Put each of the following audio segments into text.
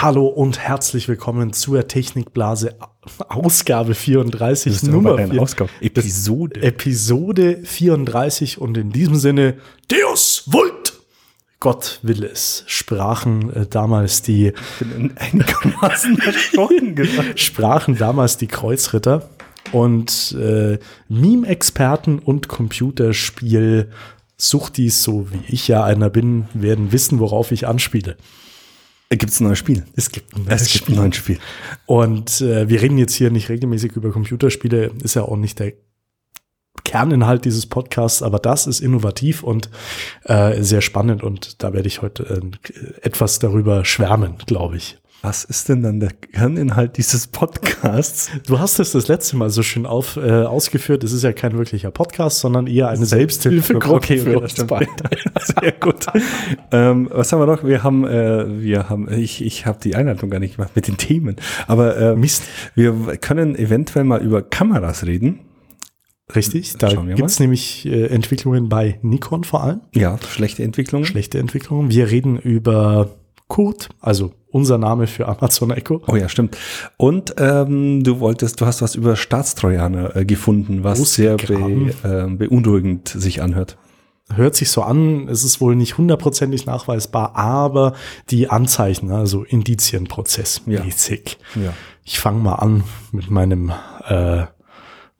Hallo und herzlich willkommen zur Technikblase Ausgabe 34, Das ist Nummer eine 4. Ausgabe. Episode. Episode 34 und in diesem Sinne Deus Vult! Gott will es, sprachen äh, damals die, sprachen damals die Kreuzritter und äh, Meme-Experten und Computerspiel Suchtis, so wie ich ja einer bin, werden wissen, worauf ich anspiele. Gibt es ein neues Spiel? Es gibt ein Es gibt ein neues Spiel. Und äh, wir reden jetzt hier nicht regelmäßig über Computerspiele, ist ja auch nicht der Kerninhalt dieses Podcasts, aber das ist innovativ und äh, sehr spannend und da werde ich heute äh, etwas darüber schwärmen, glaube ich. Was ist denn dann der Kerninhalt dieses Podcasts? Du hast es das letzte Mal so schön auf, äh, ausgeführt. Es ist ja kein wirklicher Podcast, sondern eher eine Selbsthilfegruppe Okay, okay, das beide. Sehr gut. ähm, was haben wir noch? Wir haben, äh, wir haben, ich, ich habe die Einleitung gar nicht gemacht mit den Themen. Aber äh, Mist. wir können eventuell mal über Kameras reden. Richtig, da Schauen wir gibt's nämlich äh, Entwicklungen bei Nikon vor allem. Ja, schlechte Entwicklungen. Schlechte Entwicklungen. Wir reden über Kurt, also unser Name für Amazon Echo. Oh ja, stimmt. Und ähm, du wolltest, du hast was über Staatstrojaner äh, gefunden, was sehr be, äh, beunruhigend sich anhört. hört sich so an, es ist wohl nicht hundertprozentig nachweisbar, aber die Anzeichen, also Indizienprozess Ja. mäßig. Ja. Ich fange mal an mit meinem äh,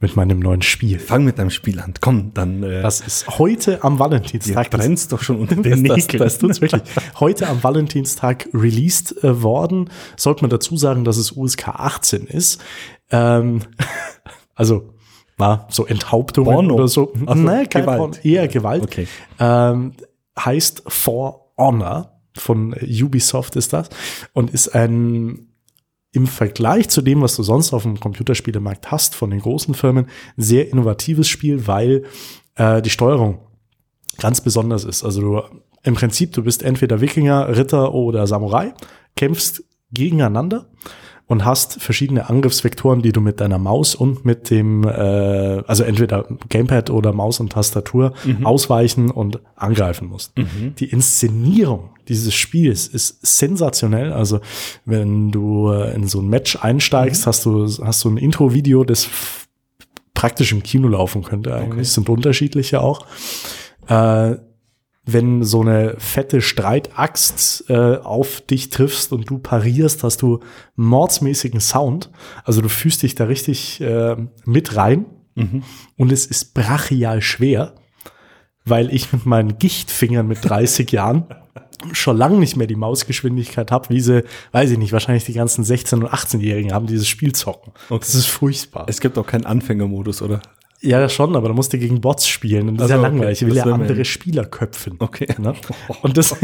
mit meinem neuen Spiel. Fang mit deinem Spiel an. Komm, dann äh, Das ist heute am Valentinstag. Das- brennt's doch schon unter den das, das, Nägeln. das tut's wirklich. Heute am Valentinstag released äh, worden. Sollte man dazu sagen, dass es USK 18 ist. Ähm, also, na, so Enthauptungen Porno? oder so. Ach so, nee, kein Gewalt. Porno, eher Gewalt. Okay. Ähm, heißt For Honor von Ubisoft ist das und ist ein im Vergleich zu dem, was du sonst auf dem Computerspielemarkt hast von den großen Firmen, sehr innovatives Spiel, weil äh, die Steuerung ganz besonders ist. Also du im Prinzip, du bist entweder Wikinger, Ritter oder Samurai, kämpfst gegeneinander und hast verschiedene Angriffsvektoren, die du mit deiner Maus und mit dem, äh, also entweder Gamepad oder Maus und Tastatur ausweichen und angreifen musst. Die Inszenierung dieses Spiels ist sensationell. Also wenn du äh, in so ein Match einsteigst, hast du hast du ein Intro-Video, das praktisch im Kino laufen könnte. Eigentlich Okay. sind unterschiedliche auch. Äh, wenn so eine fette Streitaxt äh, auf dich triffst und du parierst, hast du mordsmäßigen Sound. Also du fühlst dich da richtig äh, mit rein. Und es ist brachial schwer, weil ich mit meinen Gichtfingern mit 30 Jahren schon lange nicht mehr die Mausgeschwindigkeit habe, wie sie, weiß ich nicht, wahrscheinlich die ganzen 16- und 18-Jährigen haben dieses Spiel zocken. Das ist furchtbar. Es gibt auch keinen Anfängermodus, oder? Ja, schon, aber da musst du gegen Bots spielen. Und das ist Also, ja okay. langweilig. Ich will ja andere. Spieler köpfen. Okay. Ne? Und das,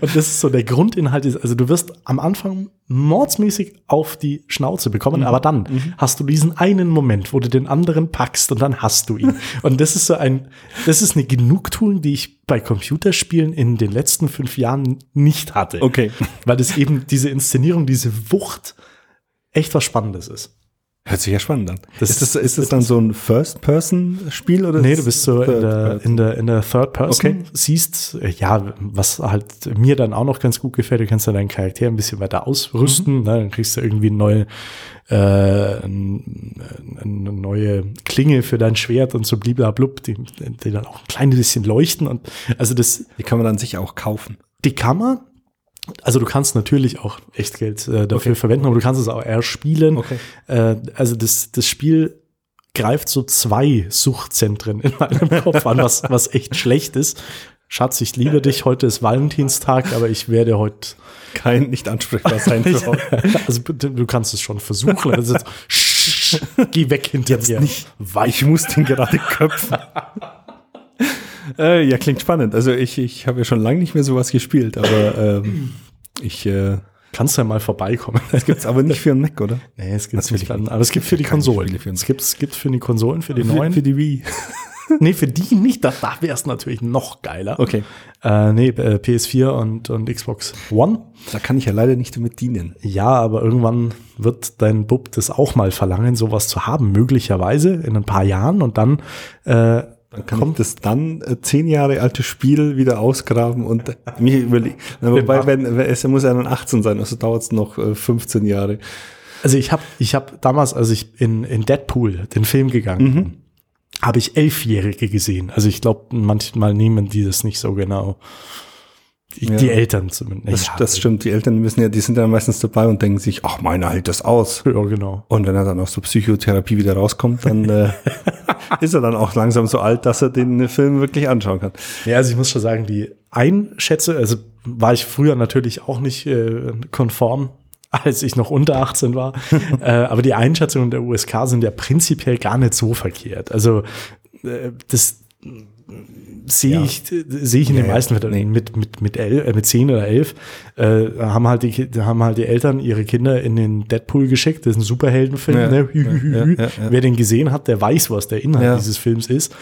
und das ist so der Grundinhalt ist, also du wirst am Anfang mordsmäßig auf die Schnauze bekommen, Mhm. aber dann hast du diesen einen Moment, wo du den anderen packst und dann hast du ihn. und das ist so ein, das ist eine Genugtuung, die ich bei Computerspielen in den letzten fünf Jahren nicht hatte. Okay. Weil das eben diese Inszenierung, diese Wucht echt was Spannendes ist. Hört sich ja spannend an. Das ist, das, ist das dann so ein First-Person-Spiel oder? Nee, du bist so in der, in der, in der Third Person, Okay. siehst, äh, ja, was halt mir dann auch noch ganz gut gefällt, du kannst ja deinen Charakter ein bisschen weiter Mhm. ausrüsten, ne? dann kriegst du irgendwie eine neue, äh, ein- eine neue Klinge für dein Schwert und so bliblablub, die, die dann auch ein kleines bisschen leuchten und also das, Die kann man dann sicher auch kaufen. die Kammer, also du kannst natürlich auch Echtgeld äh, dafür Okay. verwenden, aber du kannst es auch eher spielen. Okay. Äh, also das, das Spiel greift so zwei Suchtzentren in meinem Kopf an, was, was echt schlecht ist. Schatz, ich liebe dich. Heute ist Valentinstag, aber ich werde heute. Kein nicht ansprechbar sein für heute. Also du kannst es schon versuchen. Also, jetzt- Sch- geh weg hinter mir. nicht. Ich muss den gerade köpfen. äh, ja, klingt spannend. Also ich, ich habe ja schon lange nicht mehr sowas gespielt, aber ähm, ich äh, Kannst ja mal vorbeikommen. das gibt's aber nicht für einen Mac, oder? Nee, es gibt Natürlich nicht aber es gibt für die Konsolen. Für es gibt es gibt für die Konsolen, für die neuen. für die Wii. nee, für die nicht. Da, da wäre es natürlich noch geiler. Okay. Äh, nee, äh, PS4 und, und Xbox One. Da kann ich ja leider nicht damit dienen. Ja, aber irgendwann wird dein Bub das auch mal verlangen, sowas zu haben, möglicherweise in ein paar Jahren. Und dann, äh, Dann Kommt das dann äh, zehn Jahre alte Spiel wieder ausgraben und mir überlegen. Wobei, wenn, es muss ja dann 18 sein, also dauert es noch äh, 15 Jahre. Also ich habe ich hab damals, als ich in, in Deadpool, den Film gegangen bin, mhm. habe ich Elfjährige gesehen. Also ich glaube, manchmal nehmen die das nicht so genau. Die, ja. die Eltern zumindest. Das, ja, das stimmt, die Eltern müssen ja, die sind ja meistens dabei und denken sich, ach, meiner hält das aus. Ja, genau. Und wenn er dann aus der Psychotherapie wieder rauskommt, dann äh, ist er dann auch langsam so alt, dass er den Film wirklich anschauen kann. Ja, also ich muss schon sagen, die Einschätze, also war ich früher natürlich auch nicht äh, konform, als ich noch unter 18 war. äh, aber die Einschätzungen der USK sind ja prinzipiell gar nicht so verkehrt. Also äh, das sehe ja. ich, sehe ich in ja, den meisten Fällen nee. mit, mit, mit, elf, äh, mit zehn oder elf, äh, haben halt die, haben halt die Eltern ihre Kinder in den Deadpool geschickt. Das ist ein Superheldenfilm, ja, ne? Wer den gesehen hat, der weiß, was der Inhalt dieses Films ist.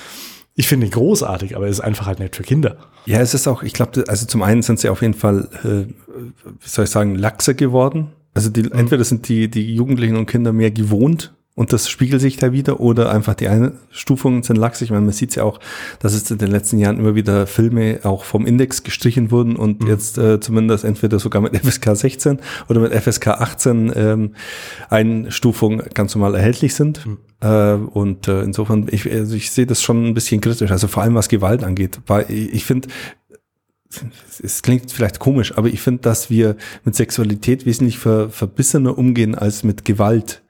Ich finde ihn großartig, aber es ist einfach halt nicht für Kinder. Ja, es ist auch, ich glaube, also zum einen sind sie auf jeden Fall, äh, wie soll ich sagen, laxer geworden. Also die, mhm. entweder sind die, die Jugendlichen und Kinder mehr gewohnt, und das spiegelt sich da wieder oder einfach die Einstufungen sind lax. Ich meine, man sieht ja auch, dass es in den letzten Jahren immer wieder Filme auch vom Index gestrichen wurden und mhm. jetzt äh, zumindest entweder sogar mit FSK 16 oder mit FSK 18 ähm, Einstufungen ganz normal erhältlich sind. Mhm. Äh, und äh, insofern, ich, also ich sehe das schon ein bisschen kritisch, also vor allem was Gewalt angeht. Weil ich finde, es klingt vielleicht komisch, aber ich finde, dass wir mit Sexualität wesentlich ver, verbissener umgehen als mit Gewalt.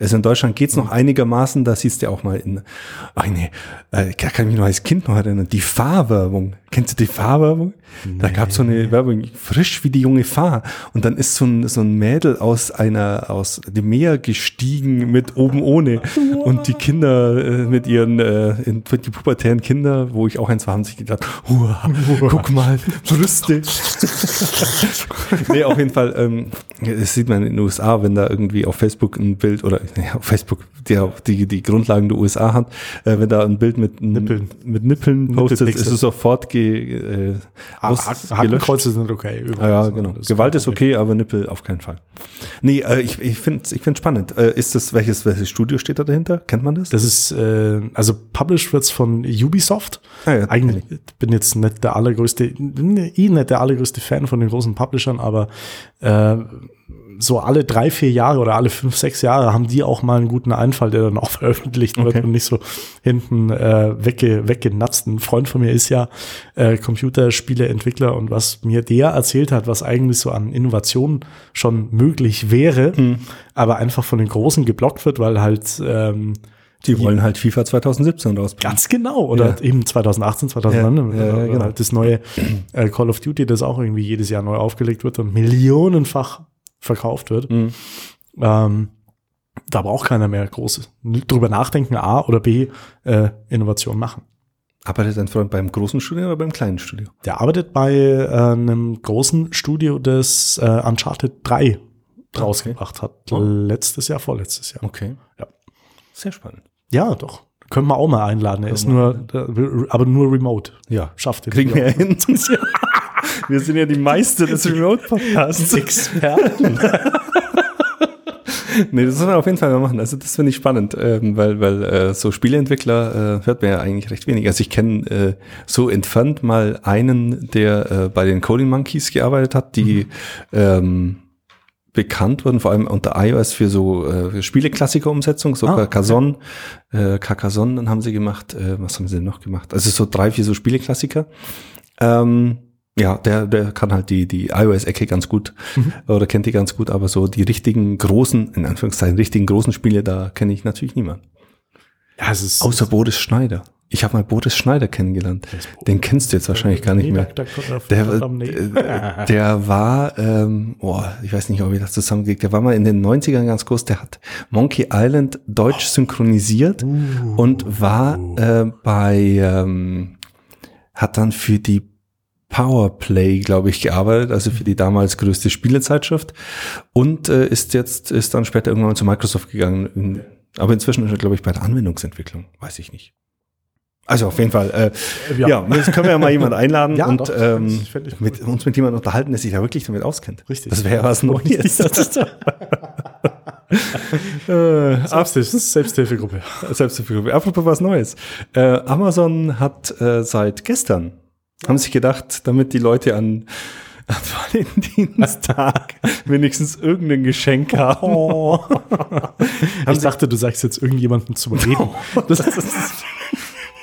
Also in Deutschland geht's noch einigermaßen, da siehst du auch mal in, ach nee, äh, kann ich mich noch als Kind noch erinnern, die Fahrwerbung. Kennst du die Fahrwerbung? Nee. Da gab's so eine Werbung, frisch wie die junge Fahr. Und dann ist so ein, so ein Mädel aus einer, aus dem Meer gestiegen mit oben ohne. Und die Kinder äh, mit ihren, äh, in, die pubertären Kinder, wo ich auch eins war, haben sich gedacht, Uah, guck mal, Brüste. nee, auf jeden Fall, ähm, das sieht man in den USA, wenn da irgendwie auf Facebook ein Bild oder ja, Facebook, der die, die Grundlagen der USA hat, äh, wenn da ein Bild mit Nippeln, mit Nippeln postet, ist es sofort ge, äh, Hakenkreuze sind okay. Ah, ja, genau. Gewalt ist okay, aber Nippel auf keinen Fall. Nee, äh, ich, ich finde ich find spannend. Äh, ist das, welches, welches Studio steht da dahinter? Kennt man das? Das ist, äh, also published wird's von Ubisoft. Ah, ja, Eigentlich bin jetzt nicht der allergrößte, eh nicht der allergrößte Fan von den großen Publishern, aber äh, so alle drei, vier Jahre oder alle fünf, sechs Jahre haben die auch mal einen guten Einfall, der dann auch veröffentlicht wird okay. und nicht so hinten äh, wegge, weggenatzt. Ein Freund von mir ist ja äh, Computerspieleentwickler und was mir der erzählt hat, was eigentlich so an Innovationen schon möglich wäre, mhm. aber einfach von den Großen geblockt wird, weil halt ähm, die wollen halt FIFA 2017 rausbringen. Ganz genau. Oder ja. eben 2018, 2019. Ja, ja, genau. Halt das neue äh, Call of Duty, das auch irgendwie jedes Jahr neu aufgelegt wird und millionenfach verkauft wird. Mhm. Ähm, da braucht keiner mehr groß drüber nachdenken, A oder B, äh, Innovation machen. Arbeitet dein Freund beim großen Studio oder beim kleinen Studio? Der arbeitet bei äh, einem großen Studio, das äh, Uncharted 3 rausgebracht okay. hat. Oh. Letztes Jahr, vorletztes Jahr. Okay. Ja. Sehr spannend. Ja, doch. Können wir auch mal einladen. Er ist nur, aber nur remote. Ja. Schafft den. Kriegen wir hin. Wir sind ja die Meister des Remote-Podcasts. Experten. nee, das müssen wir auf jeden Fall mal machen. Also das finde ich spannend, ähm, weil, weil äh, so Spieleentwickler äh, hört man ja eigentlich recht wenig. Also ich kenne äh, so entfernt mal einen, der äh, bei den Coding Monkeys gearbeitet hat, die mhm. ähm, bekannt wurden, vor allem unter iOS für so äh, Spieleklassiker-Umsetzung, so ah, Carcassonne, okay. äh, Carcassonne, dann haben sie gemacht, äh, was haben sie denn noch gemacht? Also so drei, vier so Spieleklassiker. Ähm, ja, der, der kann halt die, die iOS-Ecke ganz gut mhm. oder kennt die ganz gut, aber so die richtigen großen, in Anführungszeichen, richtigen großen Spiele, da kenne ich natürlich niemanden. Ja, es ist, Außer Boris Schneider. Ich habe mal Boris Schneider kennengelernt. Den kennst du jetzt wahrscheinlich gar nicht mehr. Der, äh, der war, ähm, oh, ich weiß nicht, ob ich das zusammenkriege, der war mal in den 90ern ganz groß, der hat Monkey Island deutsch synchronisiert uh, und war äh, bei, ähm, hat dann für die Powerplay, glaube ich, gearbeitet, also für die damals größte Spielezeitschrift und äh, ist jetzt ist dann später irgendwann zu Microsoft gegangen. Aber inzwischen ist er, glaube ich, bei der Anwendungsentwicklung, weiß ich nicht. Also auf jeden Fall, äh, ja. ja, jetzt können wir ja mal jemanden einladen ja, und doch, ähm, mit, uns mit jemandem unterhalten, der sich da wirklich damit auskennt. Richtig. Das wäre ja was Neues. äh, Selbsthilfe, Selbsthilfegruppe. Selbsthilfegruppe. Apropos was Neues. Äh, Amazon hat äh, seit gestern, haben sich gedacht, damit die Leute an, an Valentinstag wenigstens irgendein Geschenk haben. Oh. ich dachte, du sagst jetzt irgendjemanden zum Reden. Das,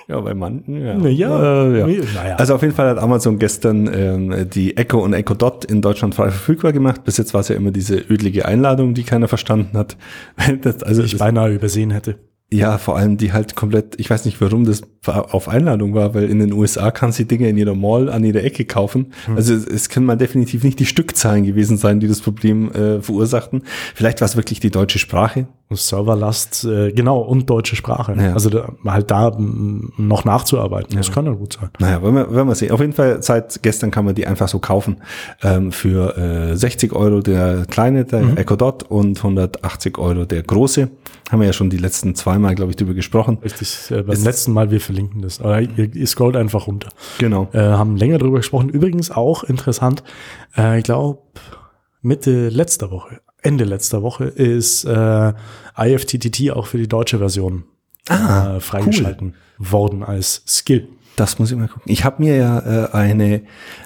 Ja, bei manchen, ja. Naja, Äh, ja. naja. Also auf jeden Fall hat Amazon gestern ähm, die Echo und Echo Dot in Deutschland frei verfügbar gemacht. Bis jetzt war es ja immer diese ödlige Einladung, die keiner verstanden hat. Das, also ich beinahe übersehen hätte. Ja, vor allem die halt komplett, ich weiß nicht, warum das auf Einladung war, weil in den USA kannst du die Dinge in jeder Mall an jeder Ecke kaufen. Also es, es können mal definitiv nicht die Stückzahlen gewesen sein, die das Problem äh, verursachten. Vielleicht war es wirklich die deutsche Sprache. Serverlast, äh, genau, und deutsche Sprache. Ja. Also da, halt da noch nachzuarbeiten. Das kann ja gut sein. Naja, wollen wir, wollen wir sehen. Auf jeden Fall, seit gestern kann man die einfach so kaufen. Ähm, für äh, 60 Euro der kleine, der Echo Dot und 180 Euro der große. Haben wir ja schon die letzten zweimal, glaube ich, drüber gesprochen. Richtig. Äh, beim letzten Mal, wir verlinken das. Aber ihr, ihr scrollt einfach runter. Genau. Äh, haben länger drüber gesprochen. Übrigens auch interessant, äh, ich glaube, Mitte letzter Woche, Ende letzter Woche ist äh, IFTTT auch für die deutsche Version äh, freigeschalten worden als Skill. Das muss ich mal gucken. Ich habe mir ja äh, eine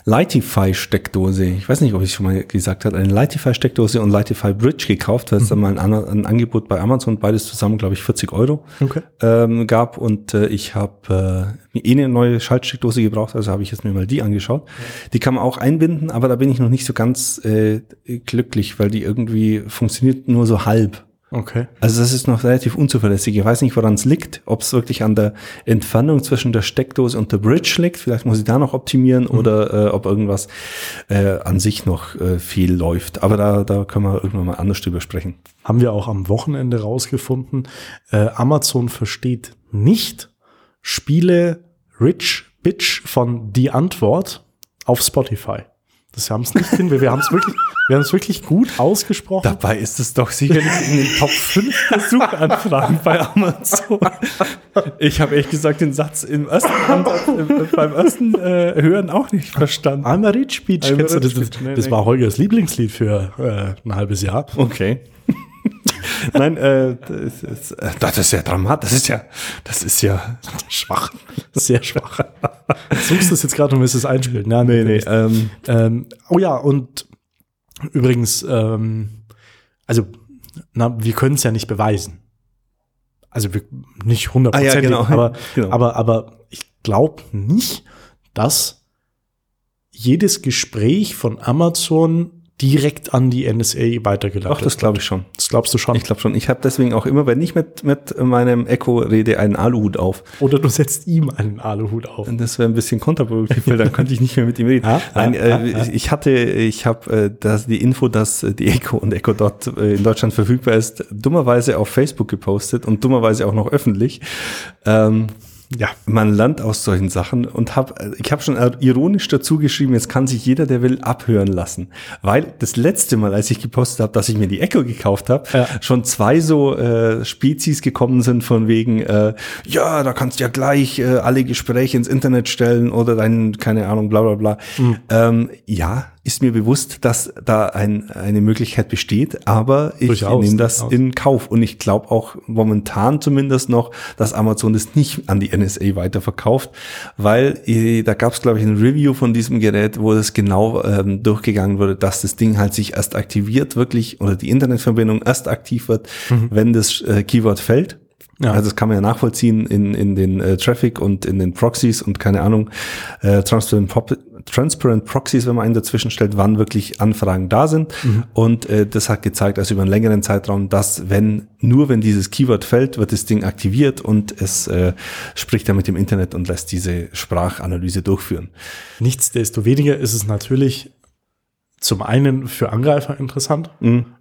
Lightify-Steckdose, ich weiß nicht, ob ich schon mal gesagt habe, eine Lightify-Steckdose und Lightify Bridge gekauft, weil es dann mal ein, ein Angebot bei Amazon, beides zusammen, glaube ich, 40 Euro Okay. ähm, gab. Und äh, ich habe äh, mir eh eine neue Schaltsteckdose gebraucht, also habe ich jetzt mir mal die angeschaut. Die kann man auch einbinden, aber da bin ich noch nicht so ganz äh, glücklich, weil die irgendwie funktioniert nur so halb. Okay. Also das ist noch relativ unzuverlässig. Ich weiß nicht, woran es liegt, ob es wirklich an der Entfernung zwischen der Steckdose und der Bridge liegt. Vielleicht muss ich da noch optimieren oder äh, ob irgendwas äh, an sich noch äh, viel läuft. Aber da, da können wir irgendwann mal anders drüber sprechen. Haben wir auch am Wochenende rausgefunden. Äh, Amazon versteht nicht Spiele Rich Bitch von Die Antwort auf Spotify. Das haben es nicht hin. Wir, wir haben es wirklich, wir haben es wirklich gut ausgesprochen. Dabei ist es doch sicherlich in den Top 5 der Suchanfragen bei Amazon. Ich habe ehrlich gesagt den Satz im ersten äh, beim ersten äh, Hören auch nicht verstanden. I'm a Rich. I'm a das? rich Das, das nee. war Holgers Lieblingslied für äh, ein halbes Jahr. Okay. Nein, äh, das ist, äh, das ist ja dramatisch. Das ist ja, das ist ja Schwach. Sehr schwach. Suchst du es jetzt gerade und willst es einspielen? Ja, Nee, nee, ähm, Ähm, oh ja, und übrigens, ähm, also, na, wir können es ja nicht beweisen. Also wir, nicht hundertprozentig, Ah ja, genau. aber, Genau. aber, aber ich glaube nicht, dass jedes Gespräch von Amazon direkt an die NSA weitergeleitet Doch, das glaube ich schon. Das glaubst du schon. Ich glaube schon. Ich habe deswegen auch immer, wenn ich mit, mit meinem Echo rede, einen Aluhut auf. Oder du setzt ihm einen Aluhut auf. Und das wäre ein bisschen kontraproduktiv, weil dann könnte ich nicht mehr mit ihm reden. Ja, Nein, ja, äh, ja, ja. ich hatte, ich habe äh, das, die Info, dass äh, die Echo und Echo Dot äh, in Deutschland verfügbar ist, dummerweise auf Facebook gepostet und dummerweise auch noch öffentlich. Ähm, Ja. man lernt aus solchen Sachen und hab, ich habe schon ironisch dazu geschrieben, jetzt kann sich jeder, der will, abhören lassen. Weil das letzte Mal, als ich gepostet habe, dass ich mir die Echo gekauft habe, Ja. schon zwei so äh, Spezies gekommen sind von wegen, äh, ja, da kannst du ja gleich äh, alle Gespräche ins Internet stellen oder dein, keine Ahnung, bla bla bla. Mhm. Ähm, ja, ist mir bewusst, dass da ein, eine Möglichkeit besteht, aber ich Durchaus, nehme das durchaus. in Kauf. Und ich glaube auch momentan zumindest noch, dass Amazon das nicht an die NSA weiterverkauft, weil äh, da gab es, glaube ich, ein Review von diesem Gerät, wo das genau ähm, durchgegangen wurde, dass das Ding halt sich erst aktiviert wirklich oder die Internetverbindung erst aktiv wird, wenn das äh, Keyword fällt. Ja. Also das kann man ja nachvollziehen in, in den äh, Traffic und in den Proxies und keine Ahnung, äh, Transparent, Prop Transparent Proxies, wenn man einen dazwischen stellt, wann wirklich Anfragen da sind. Und äh, das hat gezeigt, also über einen längeren Zeitraum, dass wenn, nur wenn dieses Keyword fällt, wird das Ding aktiviert und es äh, spricht dann mit dem Internet und lässt diese Sprachanalyse durchführen. Nichtsdestoweniger ist es natürlich zum einen für Angreifer interessant.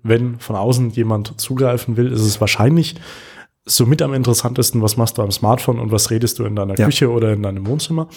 Wenn von außen jemand zugreifen will, ist es wahrscheinlich somit am interessantesten, was machst du am Smartphone und was redest du in deiner Ja. Küche oder in deinem Wohnzimmer.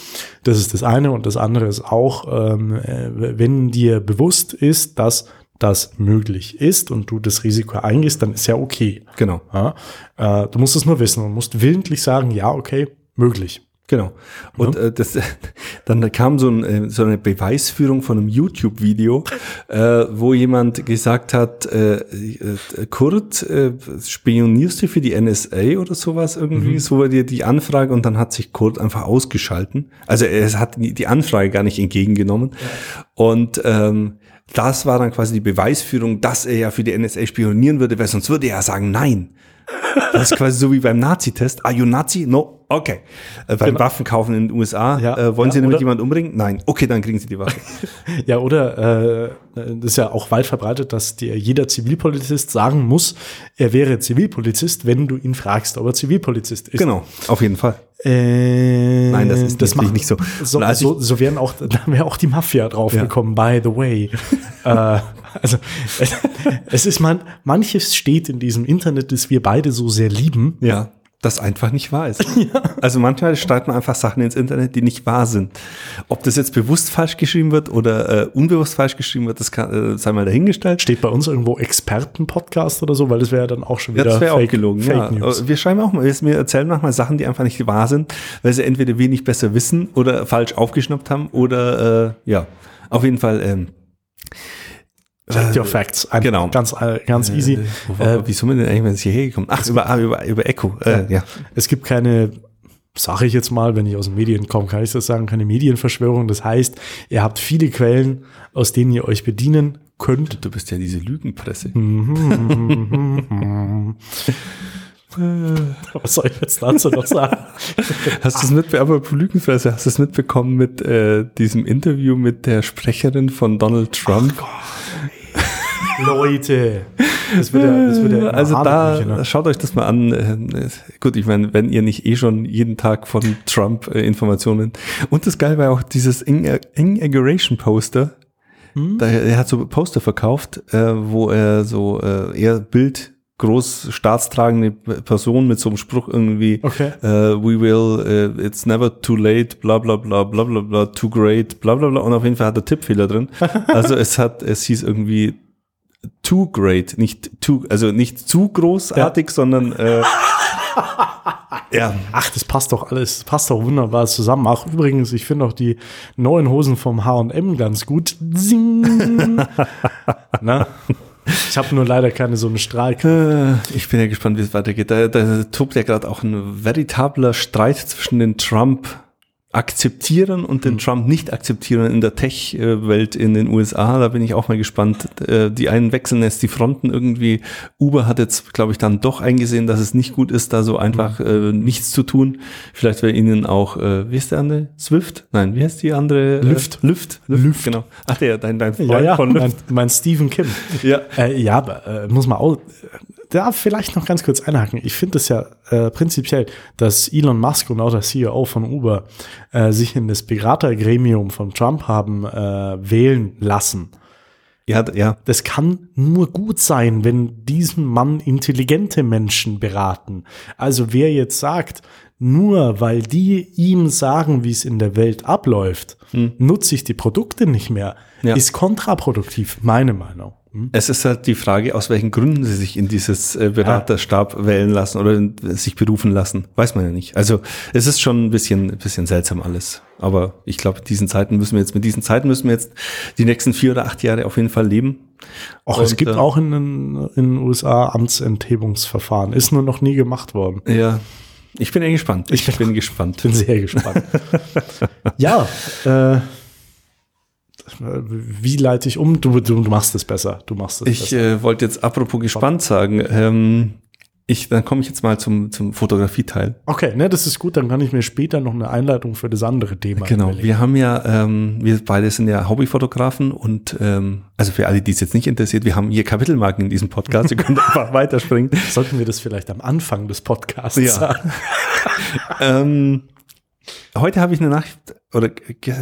Das ist das eine. Und das andere ist auch, ähm, äh, wenn dir bewusst ist, dass das möglich ist und du das Risiko eingehst, dann ist ja okay. Genau. Ja? Äh, du musst es nur wissen und musst willentlich sagen, ja, okay, möglich. Genau. Und äh, das, dann kam so, ein, äh, so eine Beweisführung von einem YouTube-Video, äh, wo jemand gesagt hat, äh, äh, Kurt, äh, spionierst du für die NSA oder sowas irgendwie? Mhm. So war dir die Anfrage und dann hat sich Kurt einfach ausgeschalten. Also er hat die Anfrage gar nicht entgegengenommen. Ja. Und ähm, das war dann quasi die Beweisführung, dass er ja für die NSA spionieren würde, weil sonst würde er ja sagen, nein. Das ist quasi so wie beim Nazi-Test. Are you Nazi? No. Okay. Äh, beim genau. Waffenkaufen in den USA. Ja, äh, wollen ja, Sie damit jemanden umbringen? Nein. Okay, dann kriegen Sie die Waffe. ja, oder äh, das ist ja auch weit verbreitet, dass dir jeder Zivilpolizist sagen muss, er wäre Zivilpolizist, wenn du ihn fragst, ob er Zivilpolizist ist. Genau, auf jeden Fall. Äh, Nein, das ist das macht, nicht so. So, so, so wären auch, da wäre auch die Mafia draufgekommen, ja. by the way. äh, also es, es ist man, manches steht in diesem Internet, das wir beide so sehr lieben. Ja das einfach nicht wahr ist. Ja. Also manchmal schreibt man einfach Sachen ins Internet, die nicht wahr sind. Ob das jetzt bewusst falsch geschrieben wird oder äh, unbewusst falsch geschrieben wird, das kann, äh, sei mal dahingestellt. Steht bei uns irgendwo Experten-Podcast oder so, weil das wäre ja dann auch schon wieder ja, das Fake, auch gelogen. Fake ja. News. Wir schreiben auch mal, wir erzählen manchmal Sachen, die einfach nicht wahr sind, weil sie entweder wenig besser wissen oder falsch aufgeschnappt haben oder äh, ja, auf jeden Fall. Ähm, Check your facts. Ein, genau. Ganz, äh, ganz easy. Äh, wie sind wir denn eigentlich, wenn es hierher gekommen? Ach, über, über, über Echo. Äh, ja. Es gibt keine, sage ich jetzt mal, wenn ich aus den Medien komme, kann ich das sagen, keine Medienverschwörung. Das heißt, ihr habt viele Quellen, aus denen ihr euch bedienen könnt. Du bist ja diese Lügenpresse. Was soll ich jetzt dazu noch sagen? Hast du es mitbekommen, Lügenpresse, hast du es mitbekommen mit äh, diesem Interview mit der Sprecherin von Donald Trump? Ach Leute. Das wird ja, das wird ja also da, ne? schaut euch das mal an. Äh, gut, ich meine, wenn ihr nicht eh schon jeden Tag von Trump äh, Informationen. Und das geil war auch dieses Inauguration Poster. Hm? Da, er hat so Poster verkauft, äh, wo er so äh, eher Bild groß staatstragende Person mit so einem Spruch irgendwie, okay. uh, we will, uh, it's never too late, bla bla bla bla bla bla, too great, bla bla bla. Und auf jeden Fall hat er Tippfehler drin. also es hat, es hieß irgendwie too great, nicht too, also nicht zu großartig, ja. sondern äh, ja. Ach, das passt doch alles, passt doch wunderbar zusammen. Ach, übrigens, ich finde auch die neuen Hosen vom H&M ganz gut. Na? Ich habe nur leider keine so eine Strahlkraft. Äh, ich bin ja gespannt, wie es weitergeht. Da, da tobt ja gerade auch ein veritabler Streit zwischen den Trump akzeptieren und den mhm. Trump nicht akzeptieren in der Tech-Welt in den USA. Da bin ich auch mal gespannt. Äh, die einen wechseln jetzt die Fronten irgendwie. Uber hat jetzt, glaube ich, dann doch eingesehen, dass es nicht gut ist, da so einfach mhm. äh, nichts zu tun. Vielleicht wäre ihnen auch, äh, wie ist der andere? Swift? Nein, wie heißt die andere? Äh, Lüft. Lüft. Lüft. Genau. Ach der, dein, dein Freund ja, ja, von Lüft. Mein, mein Stephen Kim. Ja. Äh, ja, aber, äh, muss man auch, da vielleicht noch ganz kurz einhaken. Ich finde es ja äh, prinzipiell, dass Elon Musk und auch der CEO von Uber äh, sich in das Beratergremium von Trump haben äh, wählen lassen. Ja, ja. Das kann nur gut sein, wenn diesen Mann intelligente Menschen beraten. Also wer jetzt sagt, nur weil die ihm sagen, wie es in der Welt abläuft, hm. nutze ich die Produkte nicht mehr, ja. ist kontraproduktiv, meine Meinung. Hm? Es ist halt die Frage, aus welchen Gründen sie sich in dieses äh, Beraterstab ja. wählen lassen oder sich berufen lassen. Weiß man ja nicht. Also es ist schon ein bisschen, ein bisschen seltsam alles. Aber ich glaube, diesen Zeiten müssen wir jetzt, mit diesen Zeiten müssen wir jetzt die nächsten vier oder acht Jahre auf jeden Fall leben. Auch es gibt äh, auch in, in den USA Amtsenthebungsverfahren. Ist nur noch nie gemacht worden. Ja. Ich bin ja gespannt. Ich, ich bin, bin gespannt. Bin sehr gespannt. ja, äh, wie leite ich um? Du, du, du machst es besser. Du machst es ich äh, wollte jetzt apropos gespannt sagen. Ähm, ich, dann komme ich jetzt mal zum, zum Fotografieteil. Okay, ne, das ist gut. Dann kann ich mir später noch eine Einleitung für das andere Thema. Genau. Überlegen. Wir haben ja, ähm, wir beide sind ja Hobbyfotografen und ähm, also für alle, die es jetzt nicht interessiert, wir haben hier Kapitelmarken in diesem Podcast. Ihr könnt einfach weiterspringen. Sollten wir das vielleicht am Anfang des Podcasts ja. sagen? ähm, heute habe ich eine Nachricht oder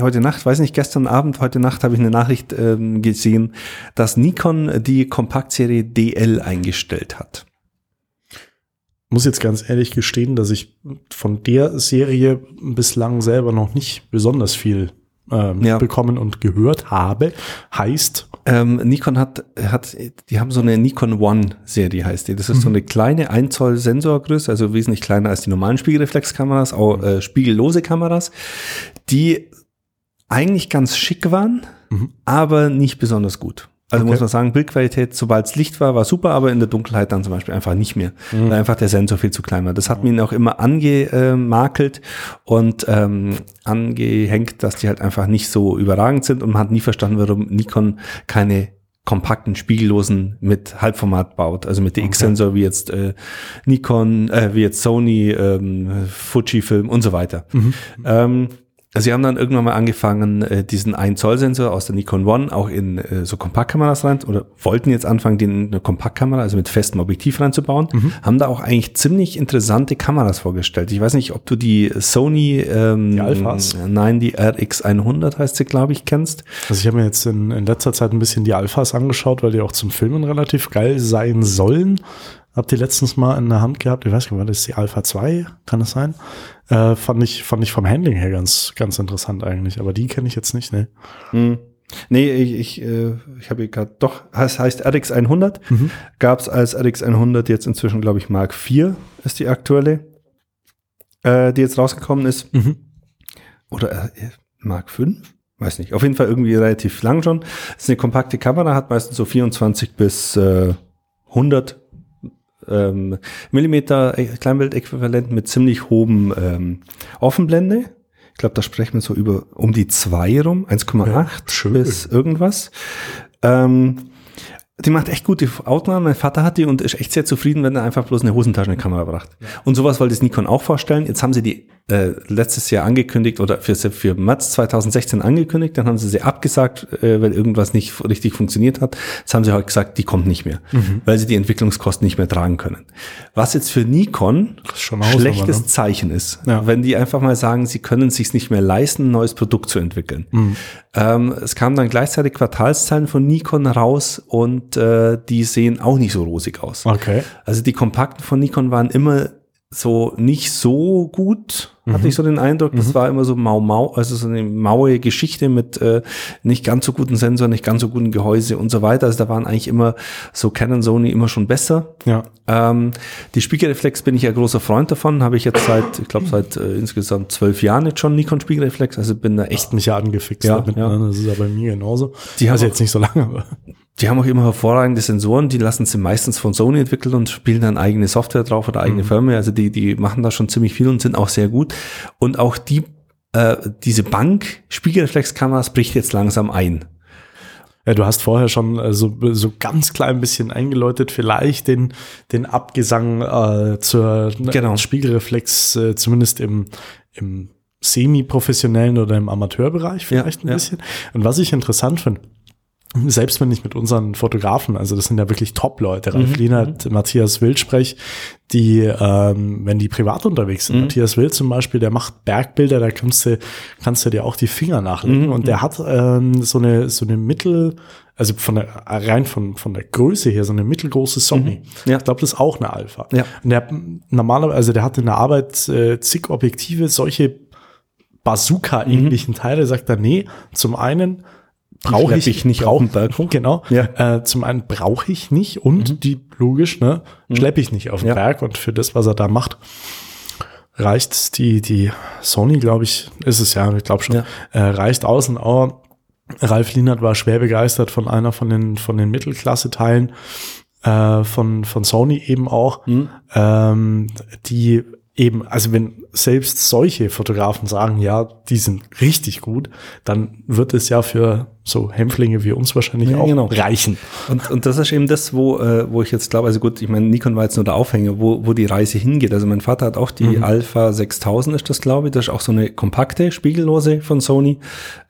heute Nacht, weiß nicht, gestern Abend, heute Nacht habe ich eine Nachricht ähm, gesehen, dass Nikon die Kompaktserie DL eingestellt hat. Muss jetzt ganz ehrlich gestehen, dass ich von der Serie bislang selber noch nicht besonders viel ähm, Ja. bekommen und gehört habe. Heißt, Ähm, Nikon hat, hat, die haben so eine Nikon One Serie heißt die. Das ist so eine kleine 1 Zoll Sensorgröße, also wesentlich kleiner als die normalen Spiegelreflexkameras, auch äh, spiegellose Kameras, die eigentlich ganz schick waren, aber nicht besonders gut. Also Okay. muss man sagen, Bildqualität, sobald es Licht war, war super, aber in der Dunkelheit dann zum Beispiel einfach nicht mehr, weil einfach der Sensor viel zu klein war. Das hat mir auch immer angemakelt und ähm, angehängt, dass die halt einfach nicht so überragend sind und man hat nie verstanden, warum Nikon keine kompakten Spiegellosen mit Halbformat baut, also mit DX-Sensor wie jetzt äh, Nikon, äh, wie jetzt Sony, ähm, Fujifilm und so weiter. Ähm, also sie haben dann irgendwann mal angefangen, äh, diesen 1 Zoll Sensor aus der Nikon One auch in äh, so Kompaktkameras rein oder wollten jetzt anfangen, den in eine Kompaktkamera, also mit festem Objektiv reinzubauen, haben da auch eigentlich ziemlich interessante Kameras vorgestellt. Ich weiß nicht, ob du die Sony, ähm, Die Alphas? nein, die RX100 heißt sie, glaube ich, kennst. also ich habe mir jetzt in, in letzter Zeit ein bisschen die Alphas angeschaut, weil die auch zum Filmen relativ geil sein sollen. Hab die letztens mal in der Hand gehabt. Ich weiß nicht, war das die Alpha 2? Kann das sein? Äh, fand ich, fand ich vom Handling her ganz, ganz interessant eigentlich. Aber die kenne ich jetzt nicht, ne? Hm. Nee, ich, ich, äh, ich habe hier gerade, doch, es heißt RX100. Gab es als RX100 jetzt inzwischen, glaube ich, Mark IV ist die aktuelle, äh, die jetzt rausgekommen ist. Mhm. Oder äh, Mark V? Weiß nicht. Auf jeden Fall irgendwie relativ lang schon. ist eine kompakte Kamera, hat meistens so 24 bis äh, 100 ähm, Millimeter Kleinbildäquivalent mit ziemlich hohem ähm, Offenblende. Ich glaube, da sprechen wir so über um die 2 rum, 1,8 Ja, bis irgendwas. Ähm, die macht echt gute Aufnahmen. Mein Vater hat die und ist echt sehr zufrieden, wenn er einfach bloß eine Hosentaschenkamera bracht. Und sowas wollte das Nikon auch vorstellen. Jetzt haben sie die äh, letztes Jahr angekündigt oder für, für März 2016 angekündigt. Dann haben sie sie abgesagt, äh, weil irgendwas nicht richtig funktioniert hat. Jetzt haben sie heute gesagt, die kommt nicht mehr, weil sie die Entwicklungskosten nicht mehr tragen können. Was jetzt für Nikon schlechtes ne? Zeichen ist, Ja. wenn die einfach mal sagen, sie können es sich nicht mehr leisten, ein neues Produkt zu entwickeln. Mhm. Ähm, es kamen dann gleichzeitig Quartalszahlen von Nikon raus und äh, die sehen auch nicht so rosig aus. Okay. Also die kompakten von Nikon waren immer so nicht so gut, Mhm. hatte ich so den Eindruck. Das war immer so mau mau, also so eine maue Geschichte mit äh, nicht ganz so guten Sensoren, nicht ganz so guten Gehäuse und so weiter. Also da waren eigentlich immer so Canon, Sony immer schon besser. Ja. Ähm, die Spiegelreflex bin ich ja großer Freund davon, habe ich jetzt seit, ich glaube seit äh, insgesamt zwölf Jahren jetzt schon Nikon Spiegelreflex, also bin da echt Echt mich ja angefixt Ja, damit. ja. Ne? Das ist ja bei mir genauso. Die haben also auch- jetzt nicht so lange, aber. Die haben auch immer hervorragende Sensoren, die lassen sie meistens von Sony entwickeln und spielen dann eigene Software drauf oder eigene Firmware. Also die, die machen da schon ziemlich viel und sind auch sehr gut. Und auch die, äh, diese Bank Spiegelreflexkameras bricht jetzt langsam ein. Ja, du hast vorher schon äh, so, so ganz klein bisschen eingeläutet, vielleicht den, den Abgesang äh, zur Genau. Spiegelreflex, äh, zumindest im, im semi-professionellen oder im Amateurbereich vielleicht Ja, ein ja. bisschen. Und was ich interessant finde, selbst wenn ich mit unseren Fotografen, also das sind ja wirklich Top-Leute, Ralf Lienert, Matthias Wild sprech, die, ähm, wenn die privat unterwegs sind, Matthias Wild zum Beispiel, der macht Bergbilder, da kannst du, kannst du dir auch die Finger nachlegen und der hat ähm, so eine, so eine Mittel, also von der, rein von, von der Größe her, so eine mittelgroße Sony. Ja. Ich glaube, das ist auch eine Alpha. Ja. Und der normalerweise, also der hat in der Arbeit äh, zig Objektive, solche Bazooka-ähnlichen Teile, sagt er, nee, zum einen brauche ich, ich nicht brauch, auf den Berg hoch. Genau. Ja. Äh, zum einen brauche ich nicht und die, logisch, ne, schleppe ich nicht auf den Ja. Berg und für das, was er da macht, reicht die, die Sony, glaube ich, ist es ja, ich glaube schon, Ja. äh, reicht außen, aber Ralf Lienert war schwer begeistert von einer von den, von den Mittelklasse-Teilen äh, von, von Sony eben auch, ähm, die eben, also wenn selbst solche Fotografen sagen, ja, die sind richtig gut, dann wird es ja für so Hämpflinge wie uns wahrscheinlich Ja, auch genau. reichen. Und, und das ist eben das, wo, äh, wo ich jetzt glaube, also gut, ich meine, Nikon war jetzt nur der Aufhänger, wo, wo die Reise hingeht. Also mein Vater hat auch die Mhm. Alpha 6000 ist das, glaube ich. Das ist auch so eine kompakte, spiegellose von Sony,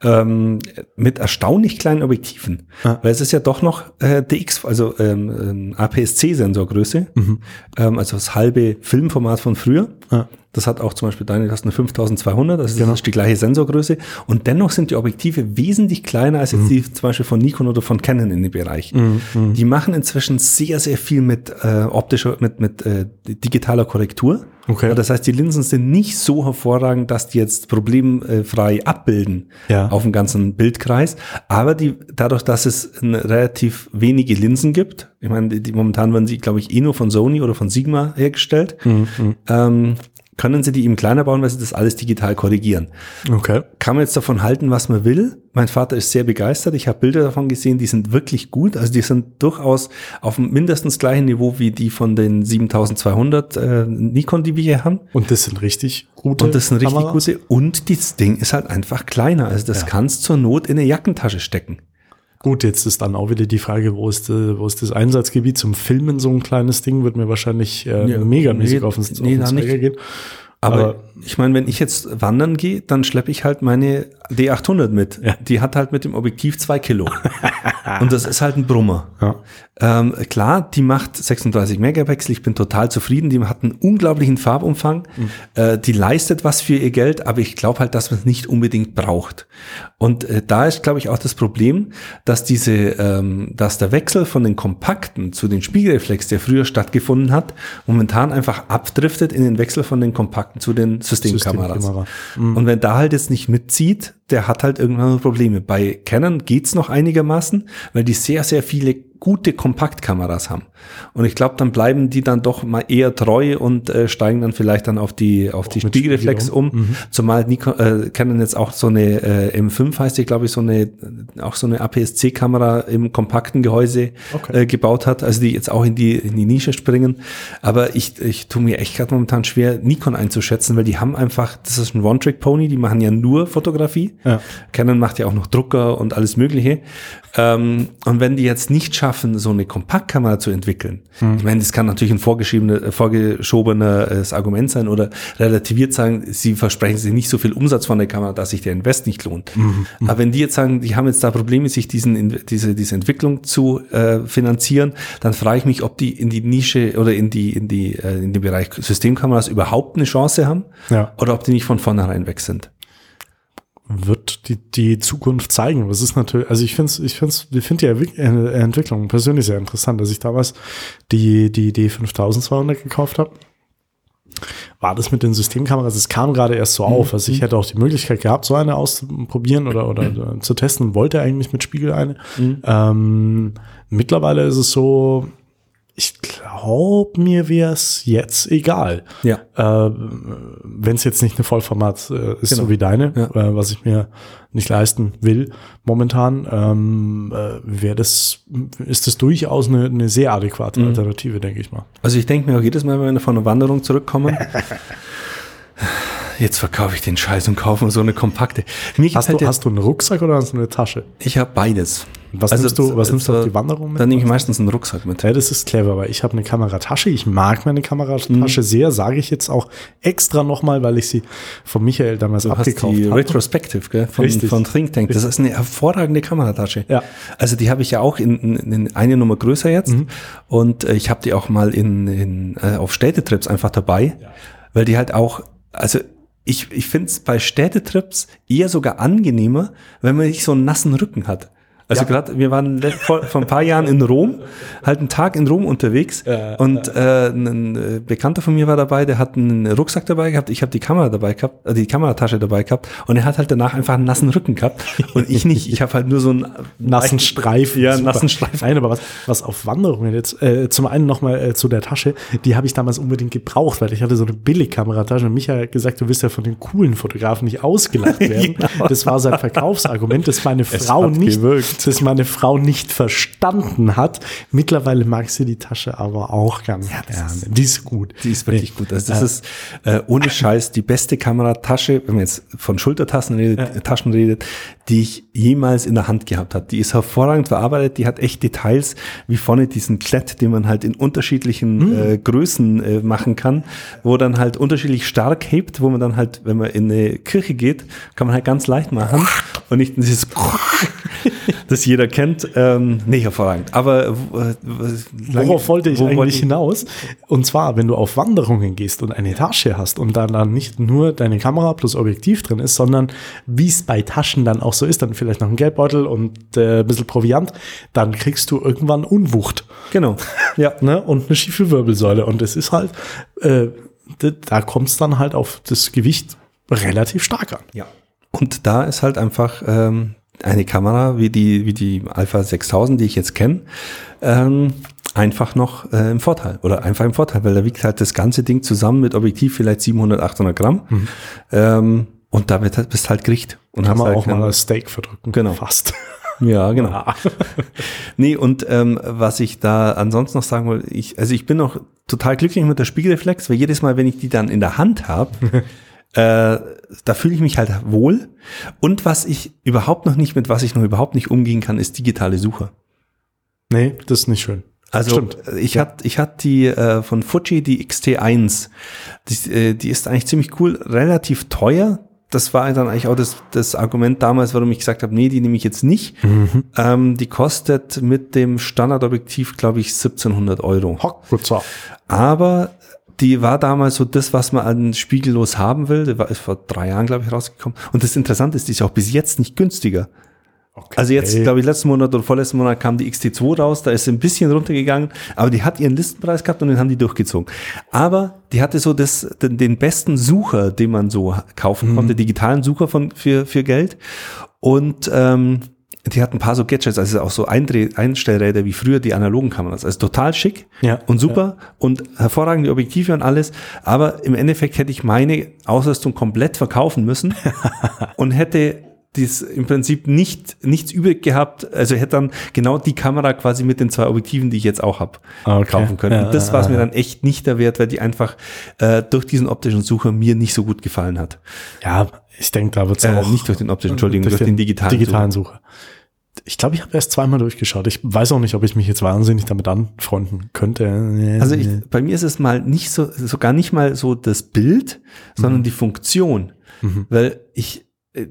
ähm, mit erstaunlich kleinen Objektiven. Ja. Weil es ist ja doch noch äh, DX, also ähm, ähm, APS-C-Sensorgröße, Mhm. ähm, also das halbe Filmformat von früher. Ja. Das hat auch zum Beispiel deine, du hast eine 5200, also Genau. das ist die gleiche Sensorgröße. Und dennoch sind die Objektive wesentlich kleiner als jetzt Mhm. die zum Beispiel von Nikon oder von Canon in dem Bereich. Die machen inzwischen sehr, sehr viel mit äh, optischer, mit, mit äh, digitaler Korrektur. Okay. Das heißt, die Linsen sind nicht so hervorragend, dass die jetzt problemfrei abbilden Ja. auf dem ganzen Bildkreis. Aber die, dadurch, dass es relativ wenige Linsen gibt, ich meine, die, die momentan werden sie, glaube ich, eh nur von Sony oder von Sigma hergestellt, ähm, können sie die eben kleiner bauen, weil sie das alles digital korrigieren. Okay. Kann man jetzt davon halten, was man will. Mein Vater ist sehr begeistert. Ich habe Bilder davon gesehen, die sind wirklich gut. Also die sind durchaus auf dem mindestens gleichen Niveau wie die von den 7200 äh, Nikon, die wir hier haben. Und das sind richtig gute Und das sind richtig Kameras? gute. Und das Ding ist halt einfach kleiner. Also das Ja. kannst zur Not in eine Jackentasche stecken. Gut, jetzt ist dann auch wieder die Frage, wo ist, äh, wo ist das Einsatzgebiet zum Filmen? So ein kleines Ding wird mir wahrscheinlich äh, Ja, megamäßig nee, auf den, nee, auf den gehen. Aber, Aber- ich meine, wenn ich jetzt wandern gehe, dann schleppe ich halt meine D800 mit. Ja. Die hat halt mit dem Objektiv zwei Kilo. Und das ist halt ein Brummer. Ja. Ähm, klar, die macht 36 Megapixel. Ich bin total zufrieden. Die hat einen unglaublichen Farbumfang. Äh, die leistet was für ihr Geld, aber ich glaube halt, dass man es nicht unbedingt braucht. Und äh, da ist, glaube ich, auch das Problem, dass diese, ähm, dass der Wechsel von den kompakten zu den Spiegelreflex, der früher stattgefunden hat, momentan einfach abdriftet in den Wechsel von den kompakten zu den Systemkameras. Systemkamera. Und wenn da halt jetzt nicht mitzieht, der hat halt irgendwann Probleme. Bei Canon geht's noch einigermaßen, weil die sehr, sehr viele gute Kompaktkameras haben. Und ich glaube, dann bleiben die dann doch mal eher treu und äh, steigen dann vielleicht dann auf die auf die Spiegelreflex Spiegel um. um. Zumal Nikon, äh, Canon jetzt auch so eine äh, M5 heißt die, glaube ich, so eine auch so eine APS-C-Kamera im kompakten Gehäuse Okay. äh, gebaut hat, also die jetzt auch in die in die Nische springen. Aber ich ich tue mir echt gerade momentan schwer, Nikon einzuschätzen, weil die haben einfach, das ist ein One-Trick-Pony, die machen ja nur Fotografie. Ja. Canon macht ja auch noch Drucker und alles Mögliche. Ähm, und wenn die jetzt nicht schaffen, so eine Kompaktkamera zu entwickeln, ich meine, das kann natürlich ein vorgeschriebener, äh, vorgeschobenes Argument sein oder relativiert sagen, sie versprechen sich nicht so viel Umsatz von der Kamera, dass sich der Invest nicht lohnt. Aber wenn die jetzt sagen, die haben jetzt da Probleme, sich diesen, diese, diese Entwicklung zu äh, finanzieren, dann frage ich mich, ob die in die Nische oder in die, in die, äh, in den Bereich Systemkameras überhaupt eine Chance haben Ja. oder ob die nicht von vornherein weg sind. Wird die, die Zukunft zeigen. Was ist natürlich, also ich finde ich finde ich finde die äh, Entwicklung persönlich sehr interessant. Als ich damals die, die D5200 gekauft habe, war das mit den Systemkameras, es kam gerade erst so auf. Also ich hätte auch die Möglichkeit gehabt, so eine auszuprobieren oder, oder äh, zu testen und wollte eigentlich mit Spiegel eine. Ähm, mittlerweile ist es so, ich glaube, mir wäre es jetzt egal. Ja. Äh, Wenn es jetzt nicht eine Vollformat äh, ist, Genau. so wie deine, Ja. äh, was ich mir nicht leisten will momentan, ähm, äh, wäre das, ist das durchaus eine, eine sehr adäquate Alternative, denke ich mal. Also ich denke mir auch jedes Mal, wenn wir von einer Wanderung zurückkommen, jetzt verkaufe ich den Scheiß und kaufe mir so eine kompakte. Mir Hast du, gefällt der- hast du einen Rucksack oder hast du eine Tasche? ich habe beides. Was Also, nimmst du, was nimmst du auf die Wanderung mit? Dann nehme ich meistens einen Rucksack mit. Ja, das ist clever, weil ich habe eine Kameratasche. Ich mag meine Mhm. Kameratasche sehr, sage ich jetzt auch extra nochmal, weil ich sie von Michael damals Du abgekauft habe. Retrospective gell, von, Richtig. von Think Tank. Das ist eine hervorragende Kameratasche. Ja. Also die habe ich ja auch in, in, in eine Nummer größer jetzt. Mhm. Und äh, ich habe die auch mal in, in, äh, auf Städtetrips einfach dabei, weil die halt auch, also ich, ich finde es bei Städtetrips eher sogar angenehmer, wenn man nicht so einen nassen Rücken hat. Also Ja. gerade, wir waren vor, vor ein paar Jahren in Rom, halt einen Tag in Rom unterwegs Ja, und äh, ein äh, Bekannter von mir war dabei, der hat einen Rucksack dabei gehabt, ich habe die Kamera dabei gehabt, äh, die Kameratasche dabei gehabt und er hat halt danach einfach einen nassen Rücken gehabt und ich nicht. Ich habe halt nur so einen nassen Streifen. Ja, nassen Streifen. Nein, aber was, was auf Wanderungen jetzt, äh, zum einen nochmal äh, zu der Tasche, die habe ich damals unbedingt gebraucht, weil ich hatte so eine Billigkameratasche und Michael hat gesagt, du willst ja von den coolen Fotografen nicht ausgelacht werden. Das war sein Verkaufsargument, das meine Frau hat nicht, gewirkt. Das meine Frau nicht verstanden hat. Mittlerweile mag sie die Tasche aber auch ganz gerne. Die ist gut. Die ist wirklich gut. Also das ist äh, ohne Scheiß die beste Kameratasche, wenn man jetzt von Schultertaschen redet, Taschen redet, die ich jemals in der Hand gehabt habe. Die ist hervorragend verarbeitet, die hat echt Details, wie vorne diesen Klett, den man halt in unterschiedlichen äh, Größen äh, machen kann, wo dann halt unterschiedlich stark hebt, wo man dann halt, wenn man in eine Kirche geht, kann man halt ganz leicht machen und nicht dieses das jeder kennt. Ähm, nee, hervorragend. Aber äh, worauf wollte ich eigentlich ich? hinaus? Und zwar, wenn du auf Wanderungen gehst und eine Tasche hast und dann, dann nicht nur deine Kamera plus Objektiv drin ist, sondern wie es bei Taschen dann auch so ist, dann vielleicht noch ein Geldbeutel und äh, ein bisschen Proviant, dann kriegst du irgendwann Unwucht. Genau. Ja. ne? Und eine schiefe Wirbelsäule. Und es ist halt, äh, da kommt es dann halt auf das Gewicht relativ stark an. Ja. Und da ist halt einfach ähm, eine Kamera wie die, wie die Alpha 6000, die ich jetzt kenne, ähm, einfach noch äh, im Vorteil oder einfach im Vorteil, weil da wiegt halt das ganze Ding zusammen mit Objektiv vielleicht 700, 800 Gramm. Mhm. Ähm, und damit halt, bist halt Gericht. Und Kann man halt auch mal ein Steak verdrücken. Genau. Fast. Ja, genau. Ja. nee, und ähm, was ich da ansonsten noch sagen wollte, ich, also ich bin noch total glücklich mit der Spiegelreflex, weil jedes Mal, wenn ich die dann in der Hand habe, äh, da fühle ich mich halt wohl. Und was ich überhaupt noch nicht, mit was ich noch überhaupt nicht umgehen kann, ist digitale Suche. Nee, das ist nicht schön. Also Stimmt. ich ja. hatte ich hatte die äh, von Fuji die XT1. Die, äh, die ist eigentlich ziemlich cool, relativ teuer. Das war dann eigentlich auch das, das Argument damals, warum ich gesagt habe, nee, die nehme ich jetzt nicht. Mhm. Ähm, die kostet mit dem Standardobjektiv, glaube ich, 1700 Euro. Hockputzer. Aber die war damals so das, was man an Spiegellos haben will. Die war ist vor drei Jahren, glaube ich, rausgekommen. Und das Interessante ist, die ist auch bis jetzt nicht günstiger. Okay. Also jetzt, glaube ich, letzten Monat oder vorletzten Monat kam die XT2 raus, da ist sie ein bisschen runtergegangen, aber die hat ihren Listenpreis gehabt und den haben die durchgezogen. Aber die hatte so das, den, den besten Sucher, den man so kaufen mhm. konnte, digitalen Sucher von, für, für Geld. Und ähm, die hat ein paar so Gadgets, also auch so Eindreh Einstellräder wie früher die analogen Kameras. Also total schick ja, und super ja. und hervorragende Objektive und alles. Aber im Endeffekt hätte ich meine Ausrüstung komplett verkaufen müssen und hätte dies im Prinzip nicht nichts übrig gehabt, also hätte dann genau die Kamera quasi mit den zwei Objektiven, die ich jetzt auch habe, okay. kaufen können. Ja, und das war es mir dann echt nicht der Wert, weil die einfach äh, durch diesen optischen Sucher mir nicht so gut gefallen hat. Ja, ich denke, da wird es äh, auch nicht durch den optischen, Entschuldigung, durch, durch den, den, digitalen, digitalen Sucher. Sucher. Ich glaube, ich habe erst zweimal durchgeschaut. Ich weiß auch nicht, ob ich mich jetzt wahnsinnig damit anfreunden könnte. Also ich, bei mir ist es mal nicht so, sogar nicht mal so das Bild, sondern mhm. die Funktion. Mhm. Weil ich äh,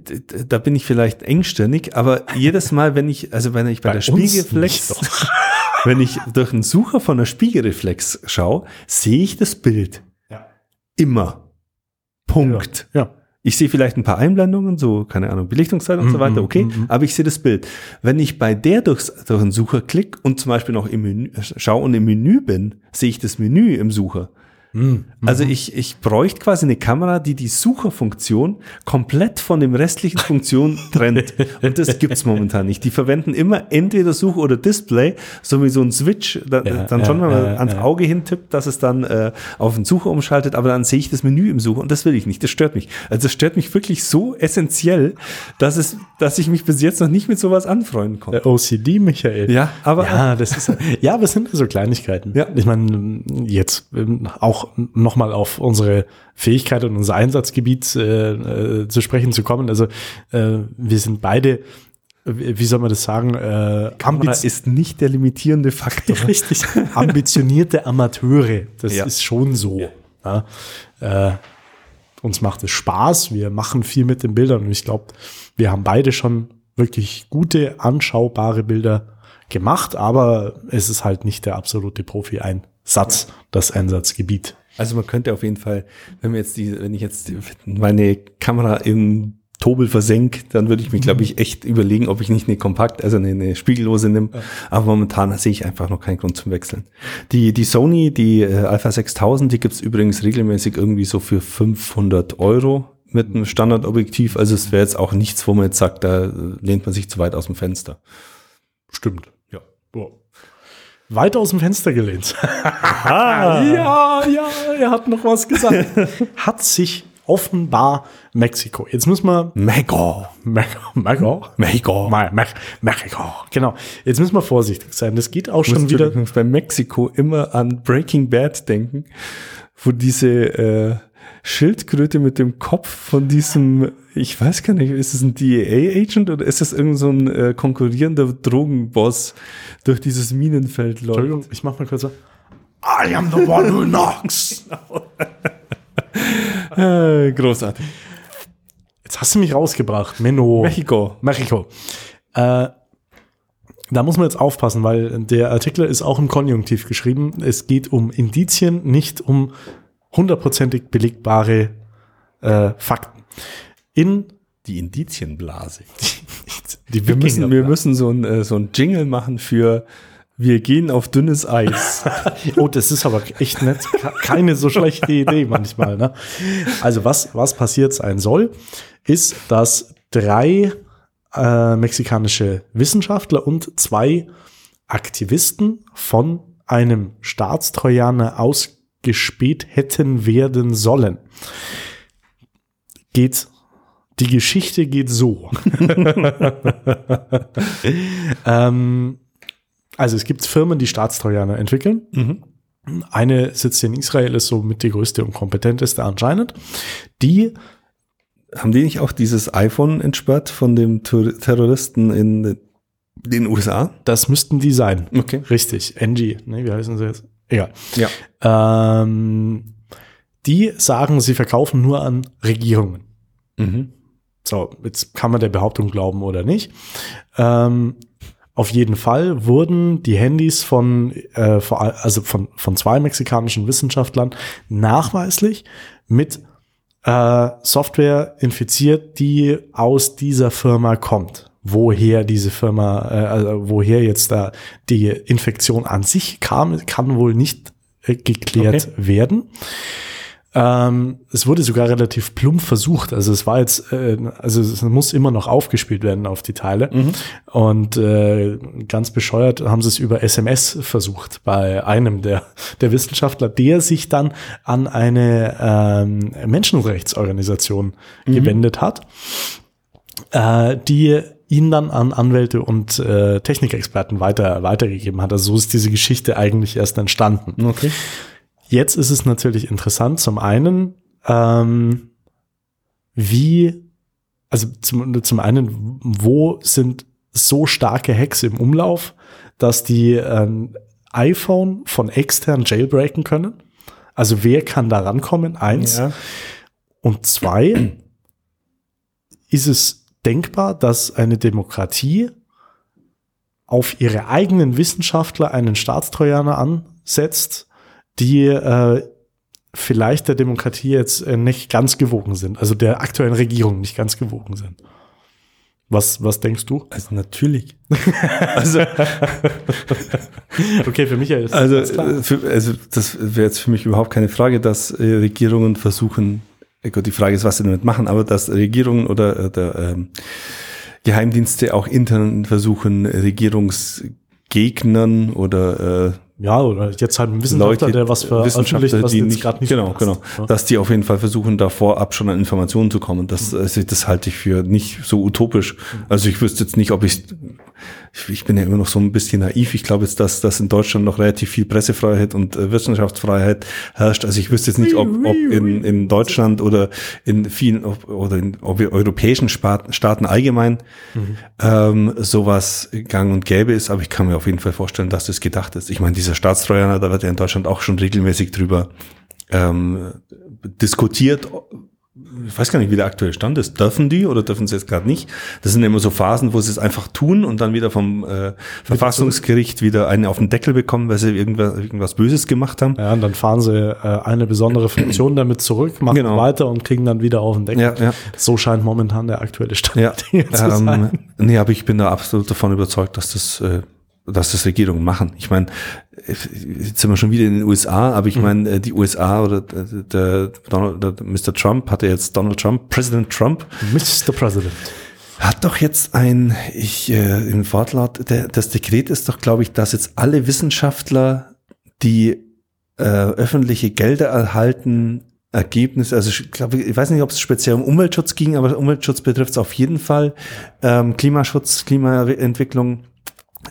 da bin ich vielleicht engstirnig, aber jedes Mal, wenn ich, also wenn ich bei, bei der Spiegelreflex, wenn ich durch einen Sucher von der Spiegelreflex schaue, sehe ich das Bild. Ja. Immer. Punkt. Ja. ja. Ich sehe vielleicht ein paar Einblendungen, so, keine Ahnung, Belichtungszeit und mm, so weiter, okay, mm, aber ich sehe das Bild. Wenn ich bei der durchs, durch den Sucher klicke und zum Beispiel noch im Menü, schaue und im Menü bin, sehe ich das Menü im Sucher. Mhm. Also ich, ich bräuchte quasi eine Kamera, die die Sucherfunktion komplett von dem restlichen Funktion trennt. Und das gibt's momentan nicht. Die verwenden immer entweder Suche oder Display, so wie so ein Switch, da, ja, dann schon, wenn man ja, ans Auge hintippt, dass es dann äh, auf den Sucher umschaltet, aber dann sehe ich das Menü im Sucher und das will ich nicht. Das stört mich. Also das stört mich wirklich so essentiell, dass es, dass ich mich bis jetzt noch nicht mit sowas anfreunden konnte. Der OCD, Michael. Ja, aber. Ja, das ist, ja, aber es sind so Kleinigkeiten. Ja. Ich meine, jetzt ähm, auch auch nochmal auf unsere Fähigkeit und unser Einsatzgebiet äh, äh, zu sprechen zu kommen. Also äh, wir sind beide wie soll man das sagen? Äh, Kamera ist nicht der limitierende Faktor. Richtig. Ambitionierte Amateure. Das ja. ist schon so. Ja. Äh, uns macht es Spaß. Wir machen viel mit den Bildern und ich glaube, wir haben beide schon wirklich gute, anschaubare Bilder gemacht, aber es ist halt nicht der absolute Profi-Einsatz, das Einsatzgebiet. Also man könnte auf jeden Fall, wenn wir jetzt die, wenn ich jetzt meine Kamera im Tobel versenk, dann würde ich mich, glaube ich, echt überlegen, ob ich nicht eine kompakt, also eine, eine spiegellose nehme. Ja. Aber momentan sehe ich einfach noch keinen Grund zum Wechseln. Die, die Sony, die äh, Alpha 6000, die gibt's übrigens regelmäßig irgendwie so für 500 Euro mit einem Standardobjektiv. Also es wäre jetzt auch nichts, wo man jetzt sagt, da lehnt man sich zu weit aus dem Fenster. Stimmt. Weit aus dem Fenster gelehnt. Ja, ja, er hat noch was gesagt. hat sich offenbar Mexiko. Jetzt müssen wir. Mexiko. Mexiko. Mexiko. Mexiko. Genau. Jetzt müssen wir vorsichtig sein. Das geht auch schon wieder. bei Mexiko immer an Breaking Bad denken, wo diese äh, Schildkröte mit dem Kopf von diesem, ich weiß gar nicht, ist es ein DEA-Agent oder ist das irgend so ein äh, konkurrierender Drogenboss durch dieses Minenfeld läuft? Entschuldigung, ich mach mal kurz so. I am the one who knocks. äh, großartig. Jetzt hast du mich rausgebracht. Menno. Mexiko. Mexiko. Äh, da muss man jetzt aufpassen, weil der Artikel ist auch im Konjunktiv geschrieben. Es geht um Indizien, nicht um hundertprozentig belegbare äh, Fakten. In Die Indizienblase. die Wir müssen, wir müssen so ein, äh, so ein Jingle machen für Wir gehen auf dünnes Eis. Oh, das ist aber echt nett. Ke- Keine so schlechte Idee manchmal. Ne? Also was, was passiert sein soll, ist, dass drei äh, mexikanische Wissenschaftler und zwei Aktivisten von einem Staatstrojaner ausgespäht hätten werden sollen. Geht die Geschichte geht so. ähm, also es gibt Firmen, die Staatstrojaner entwickeln. Eine sitzt in Israel, ist so mit die größte und kompetenteste anscheinend. Die, Haben die nicht auch dieses iPhone entsperrt von dem Ter Terroristen in den USA? das müssten die sein. Okay. Richtig. NG. Ne, wie heißen sie jetzt? Egal. Ja. Ähm, die sagen, sie verkaufen nur an Regierungen. Mhm. So, jetzt kann man der Behauptung glauben oder nicht. Ähm, auf jeden Fall wurden die Handys von, äh, also von, von zwei mexikanischen Wissenschaftlern nachweislich mit äh, Software infiziert, die aus dieser Firma kommt. Woher diese Firma, äh, also woher jetzt da die Infektion an sich kam, kann wohl nicht äh, geklärt Okay. werden. Ähm, es wurde sogar relativ plump versucht. Also es war jetzt, äh, also es muss immer noch aufgespielt werden auf die Teile. Und äh, ganz bescheuert haben sie es über SMS versucht bei einem der, der Wissenschaftler, der sich dann an eine ähm, Menschenrechtsorganisation gewendet hat, äh, die ihn dann an Anwälte und äh, Technikexperten weiter, weitergegeben hat. Also so ist diese Geschichte eigentlich erst entstanden. Okay. Jetzt ist es natürlich interessant, zum einen, ähm, wie, also zum, zum einen, wo sind so starke Hacks im Umlauf, dass die ein iPhone von extern jailbreaken können? Also wer kann da rankommen? Eins. Ja. Und zwei, ist es denkbar, dass eine Demokratie auf ihre eigenen Wissenschaftler einen Staatstrojaner ansetzt, die äh, vielleicht der Demokratie jetzt äh, nicht ganz gewogen sind, also der aktuellen Regierung nicht ganz gewogen sind. Was, was denkst du? Also natürlich. also, Okay, für Michael ist also, das klar. äh, für, also das wäre jetzt für mich überhaupt keine Frage, dass äh, Regierungen versuchen, äh, Gott, die Frage ist, was sie damit machen, aber dass Regierungen oder, oder ähm, Geheimdienste auch intern versuchen, Regierungsgegnern oder äh, Ja, oder jetzt halt ein Wissenschaftler, Leute, der was veröffentlicht, Wissenschaftler, was die nicht, gerade nicht genau, passt. genau, Ja. dass die auf jeden Fall versuchen, da vorab schon an Informationen zu kommen. Das, Mhm. also das halte ich für nicht so utopisch. Also ich wüsste jetzt nicht, ob ich, ich bin ja immer noch so ein bisschen naiv. Ich glaube jetzt, dass, dass in Deutschland noch relativ viel Pressefreiheit und äh, Wissenschaftsfreiheit herrscht. Also ich wüsste jetzt nicht, ob, ob in, in Deutschland oder in vielen ob, oder in ob europäischen Spa- Staaten allgemein ähm, sowas gang und gäbe ist, aber ich kann mir auf jeden Fall vorstellen, dass das gedacht ist. Ich meine, dieser Staatstrojaner, da wird ja in Deutschland auch schon regelmäßig drüber ähm, diskutiert. Ich weiß gar nicht, wie der aktuelle Stand ist. Dürfen die oder dürfen sie jetzt gerade nicht? Das sind immer so Phasen, wo sie es einfach tun und dann wieder vom äh, Verfassungsgericht wieder einen auf den Deckel bekommen, weil sie irgendwas, irgendwas Böses gemacht haben. Ja, und dann fahren sie äh, eine besondere Funktion damit zurück, machen Genau. weiter und kriegen dann wieder auf den Deckel. Ja, ja. So scheint momentan der aktuelle Stand Ja, zu sein. ähm, nee, aber ich bin da absolut davon überzeugt, dass das, äh, dass das Regierungen machen. Ich meine, äh, jetzt sind wir schon wieder in den USA, aber ich Mhm. meine, äh, die USA oder der, der, Donald, der Mr. Trump hatte jetzt Donald Trump, President Trump, Mr. President. hat doch jetzt ein, ich äh, im Wortlaut, der, das Dekret ist doch, glaube ich, dass jetzt alle Wissenschaftler, die äh, öffentliche Gelder erhalten, Ergebnisse, also ich glaube, ich weiß nicht, ob es speziell um Umweltschutz ging, aber Umweltschutz betrifft es auf jeden Fall, ähm, Klimaschutz, Klimaentwicklung,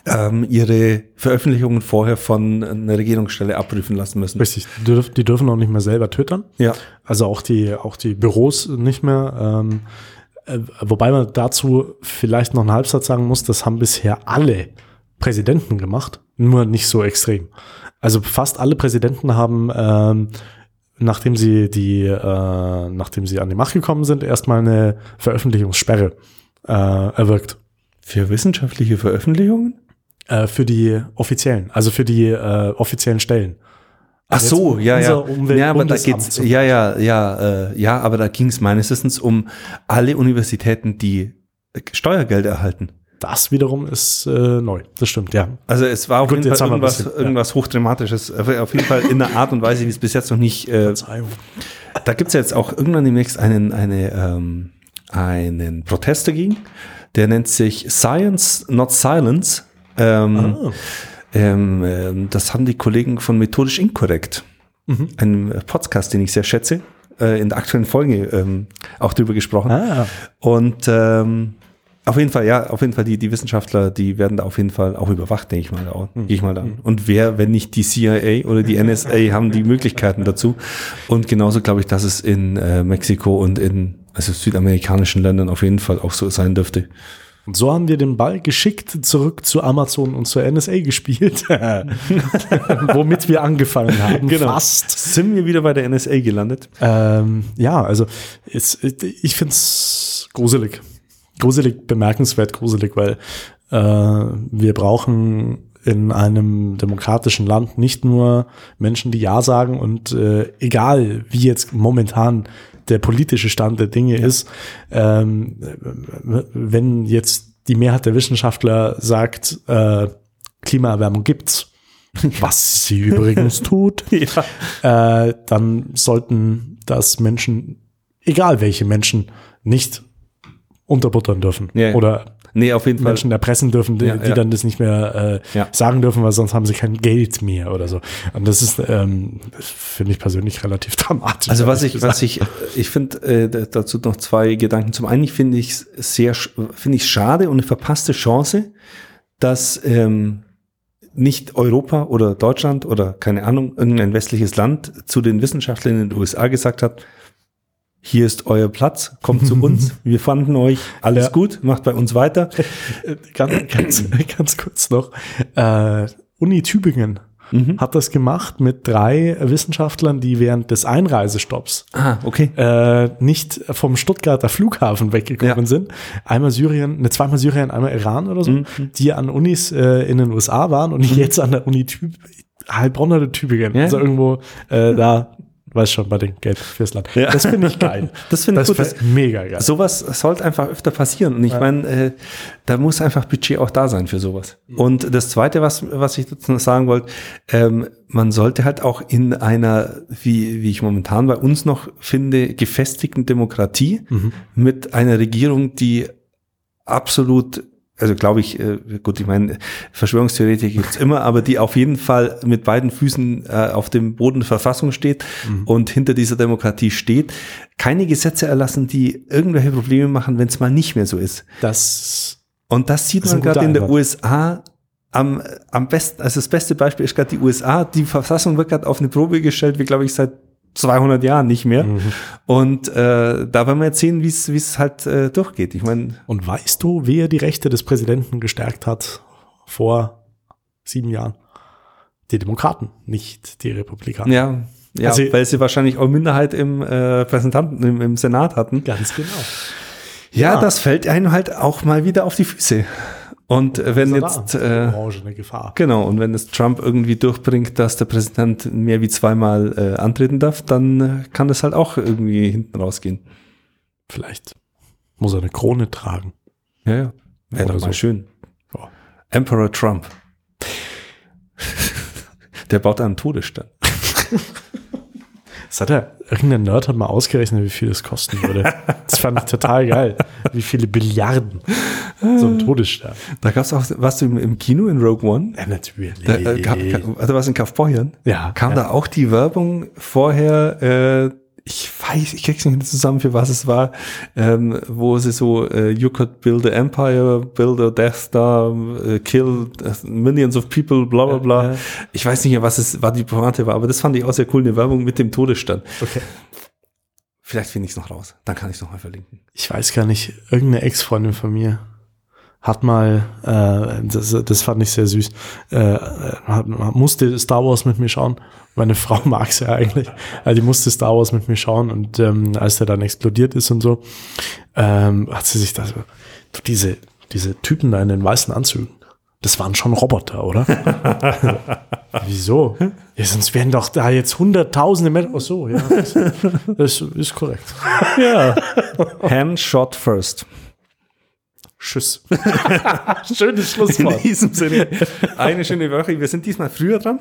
ähm, ihre Veröffentlichungen vorher von einer Regierungsstelle abprüfen lassen müssen. Richtig, die, dürf, die dürfen auch nicht mehr selber twittern. Ja, Also auch die, auch die Büros nicht mehr. Ähm, äh, wobei man dazu vielleicht noch einen Halbsatz sagen muss, das haben bisher alle Präsidenten gemacht, nur nicht so extrem. Also fast alle Präsidenten haben, ähm, nachdem sie die, äh, nachdem sie an die Macht gekommen sind, erstmal eine Veröffentlichungssperre äh, erwirkt. für wissenschaftliche Veröffentlichungen? Äh, für die offiziellen, also für die äh, offiziellen Stellen. Ach Also so, ja, ja. Umwelt- ja, aber da geht's, ja, ja, ja, äh, ja, aber da ging es meines Wissens um alle Universitäten, die Steuergelder erhalten. Das wiederum ist äh, neu. Das stimmt, ja. Also es war auf Gut, jeden Fall irgendwas, bisschen, ja. irgendwas Hochdramatisches. Auf jeden Fall in einer Art und Weise, wie es bis jetzt noch nicht. Äh, da gibt's jetzt auch irgendwann demnächst einen, eine, ähm, einen Protest dagegen. Der nennt sich Science, Not Silence. Ähm, Ah. ähm, ähm, das haben die Kollegen von Methodisch Inkorrekt, Mhm. einem Podcast, den ich sehr schätze, äh, in der aktuellen Folge ähm, auch drüber gesprochen. Ah, Und ähm, auf jeden Fall, ja, auf jeden Fall, die, die Wissenschaftler, die werden da auf jeden Fall auch überwacht, denke ich mal. Auch, Gehe ich mal an. Und wer, wenn nicht die CIA oder die NSA, haben die Möglichkeiten dazu. Und genauso glaube ich, dass es in äh, Mexiko und in also südamerikanischen Ländern auf jeden Fall auch so sein dürfte. Und so haben wir den Ball geschickt zurück zu Amazon und zur NSA gespielt, womit wir angefangen haben. Genau. Fast. Sind wir wieder bei der NSA gelandet? Ähm, ja, also es, ich finde es gruselig. Gruselig, bemerkenswert gruselig, weil äh, wir brauchen in einem demokratischen Land nicht nur Menschen, die Ja sagen und äh, egal wie jetzt momentan der politische Stand der Dinge ist, ähm, wenn jetzt die Mehrheit der Wissenschaftler sagt, äh, Klimaerwärmung gibt's, was sie übrigens tut, äh, dann sollten das Menschen, egal welche Menschen, nicht unterbuttern dürfen. Ja, ja. Oder Nee, auf jeden Fall. Menschen erpressen dürfen, die, Ja, die ja. dann das nicht mehr äh, Ja. sagen dürfen, weil sonst haben sie kein Geld mehr oder so. Und das ist, ähm, finde ich persönlich relativ dramatisch. Also was ich, was ich, ich finde äh, da- dazu noch zwei Gedanken. Zum einen finde ich es sehr, finde ich schade und eine verpasste Chance, dass ähm, nicht Europa oder Deutschland oder keine Ahnung irgendein westliches Land zu den Wissenschaftlern in den USA gesagt hat: Hier ist euer Platz, kommt zu uns, wir fanden euch, alles Ja. gut, macht bei uns weiter. Äh, ganz, ganz, ganz kurz noch. Äh, Uni Tübingen Mhm. hat das gemacht mit drei Wissenschaftlern, die während des Einreisestopps Ah, okay. äh, nicht vom Stuttgarter Flughafen weggekommen Ja. sind. Einmal Syrien, ne, zweimal Syrien, einmal Iran oder so, Mhm. die an Unis äh, in den USA waren und jetzt an der Uni Tüb Heilbronn oder Tübingen. Ja. Also irgendwo äh, da, weiß schon, bei den Geld fürs Land. Ja. Das finde ich geil. Das finde ich das gut. mega geil. Sowas sollte einfach öfter passieren. Und ich meine, äh, da muss einfach Budget auch da sein für sowas. Mhm. Und das Zweite, was, was ich dazu noch sagen wollte, ähm, man sollte halt auch in einer, wie, wie ich momentan bei uns noch finde, gefestigten Demokratie Mhm. mit einer Regierung, die absolut also glaube ich, äh, gut, ich meine, Verschwörungstheoretiker gibt's immer, aber die auf jeden Fall mit beiden Füßen äh, auf dem Boden der Verfassung steht Mhm. und hinter dieser Demokratie steht, keine Gesetze erlassen, die irgendwelche Probleme machen, wenn es mal nicht mehr so ist. Das Und das sieht Das man gerade in der. USA am, am besten, also das beste Beispiel ist gerade die USA. Die Verfassung wird gerade auf eine Probe gestellt, wie glaube ich seit 200 Jahren nicht mehr. Mhm. Und äh, da werden wir jetzt sehen, wie es wie es halt äh, durchgeht. Ich meine, Und weißt du, wer die Rechte des Präsidenten gestärkt hat vor sieben Jahren? Die Demokraten, nicht die Republikaner. ja, ja, Also- weil sie wahrscheinlich auch Minderheit im äh, Präsentanten, im, im Senat hatten. Ganz genau. Ja, Ja. das fällt einem halt auch mal wieder auf die Füße. Und äh, wenn jetzt äh, Orange eine Gefahr. Genau, und wenn es Trump irgendwie durchbringt, dass der Präsident mehr wie zweimal äh, antreten darf, dann äh, kann das halt auch irgendwie hinten rausgehen. Vielleicht muss er eine Krone tragen. Ja, ja. Wäre doch mal so. schön. Ja. Emperor Trump. Der baut einen Todesstern. Das hat er, irgendein Nerd hat mal ausgerechnet, wie viel das kosten würde. Das fand ich total geil. Wie viele Billiarden so ein Todesstern. Da gab es auch, was im, im Kino in Rogue One? Ja, natürlich. Da, äh, gab, also was in Kaufbeuern? ja, Kam ja. da auch die Werbung vorher, äh, ich weiß, ich krieg's nicht mehr zusammen, für was es war, ähm, wo sie so, äh, you could build an empire, build a Death Star, äh, kill millions of people, bla bla bla. Ja, ja. Ich weiß nicht mehr, was es war, die Pointe war, aber das fand ich auch sehr cool, eine Werbung mit dem Todesstand. Okay. Vielleicht finde ich es noch raus, dann kann ich es nochmal verlinken. Ich weiß gar nicht, irgendeine Ex-Freundin von mir hat mal, äh, das, das fand ich sehr süß, äh, hat, musste Star Wars mit mir schauen. Meine Frau mag es ja eigentlich. Also die musste Star Wars mit mir schauen und ähm, als der dann explodiert ist und so, ähm, hat sie sich da so, diese, diese Typen da in den weißen Anzügen, Das waren schon Roboter, oder? Wieso? Ja, sonst wären doch da jetzt hunderttausende Menschen. Ach so, ja. Das, das ist korrekt. Ja. Hand shot first. Tschüss. Schönes In Schlusswort. diesem Sinne, eine schöne Woche. Wir sind diesmal früher dran,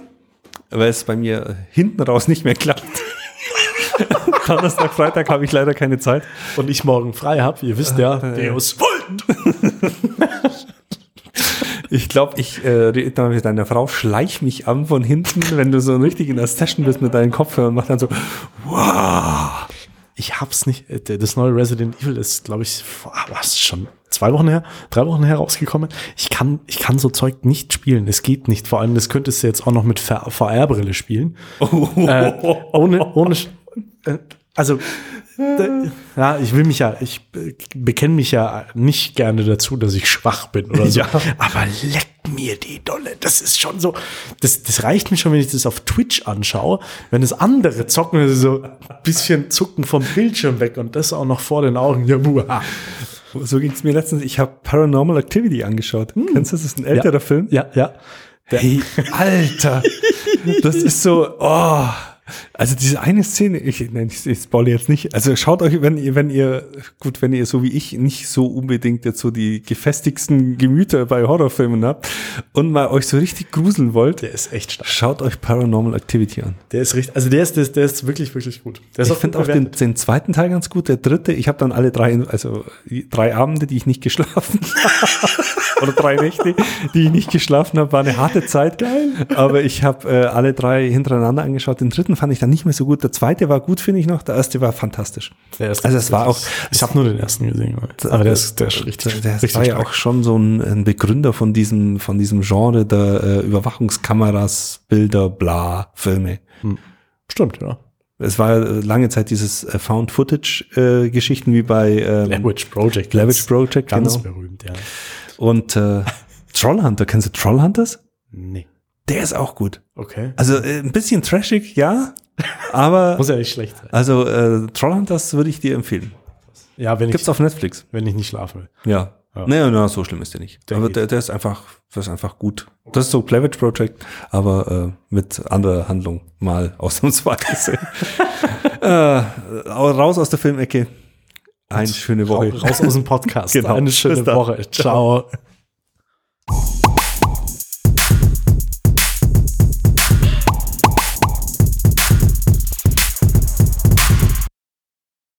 weil es bei mir hinten raus nicht mehr klappt. Donnerstag, Freitag habe ich leider keine Zeit. Und ich morgen frei habe, ihr wisst ja, Deus Vult. Ich glaube, ich äh, rede dann mit deiner Frau, schleich mich an von hinten, wenn du so richtig in der Session bist mit deinen Kopfhörern und mach dann so, wow. Ich hab's nicht. äh, Das neue Resident Evil ist, glaube ich, vor- ah, was schon zwei Wochen her, drei Wochen her rausgekommen. Ich kann, ich kann so Zeug nicht spielen. Es geht nicht. Vor allem, das könntest du jetzt auch noch mit VR-Brille spielen. Äh, ohne, ohne, äh, also, ja, ich will mich ja, ich bekenne mich ja nicht gerne dazu, dass ich schwach bin oder so. Ja. Aber leck mir die Dolle. Das ist schon so, das, das reicht mir schon, wenn ich das auf Twitch anschaue. Wenn es andere zocken, also so ein bisschen zucken vom Bildschirm weg und das auch noch vor den Augen. Ja, buah. So ging es mir letztens. Ich habe Paranormal Activity angeschaut. Kennst du das? Das ist ein älterer ja. Film. Ja, ja. Hey, Alter, das ist so, oh. Also diese eine Szene, ich, ich, ich spoilere jetzt nicht. Also schaut euch, wenn ihr, wenn ihr, gut, wenn ihr so wie ich nicht so unbedingt jetzt so die gefestigsten Gemüter bei Horrorfilmen habt und mal euch so richtig gruseln wollt, Der ist echt stark. schaut euch Paranormal Activity an. Der ist richtig, also der ist, der ist, der ist wirklich, wirklich gut. Der ist Ich finde auch den, bewertet. den zweiten Teil ganz gut. Der dritte, ich habe dann alle drei, also drei Abende, die ich nicht geschlafen oder drei Nächte, die ich nicht geschlafen habe, war eine harte Zeit. Geil. Aber ich habe äh, alle drei hintereinander angeschaut. Den dritten fand ich dann nicht mehr so gut. Der zweite war gut, finde ich noch. Der erste war fantastisch. Der erste also es war auch- Ich habe nur den ersten gesehen. Aber der ist, der ist richtig, Der, richtig war ja auch schon so ein, ein Begründer von diesem, von diesem Genre der äh, Überwachungskameras, Bilder, bla, Filme. Stimmt, ja. Es war äh, lange Zeit dieses äh, Found-Footage-Geschichten wie bei ähm, Witch Project. Ganz- Project, Ganz genau. berühmt, ja. Und äh, Trollhunter, kennst du Trollhunters? Nee. Der ist auch gut. Okay. Also äh, ein bisschen trashig, ja, aber Muss ja nicht schlecht sein. also äh, Trollhunters würde ich dir empfehlen. Ja, wenn Gibt's ich, auf Netflix. wenn ich nicht schlafen will. Ja. Ja. Naja, na, so schlimm ist der nicht. Der aber der, der ist einfach, der ist einfach gut. Das ist so Witch Project, aber äh, mit anderer Handlung mal ausnahmsweise. äh, raus aus der Filmecke. Eine schöne Woche. Raus aus dem Podcast. Genau. Eine schöne. Woche. Ciao.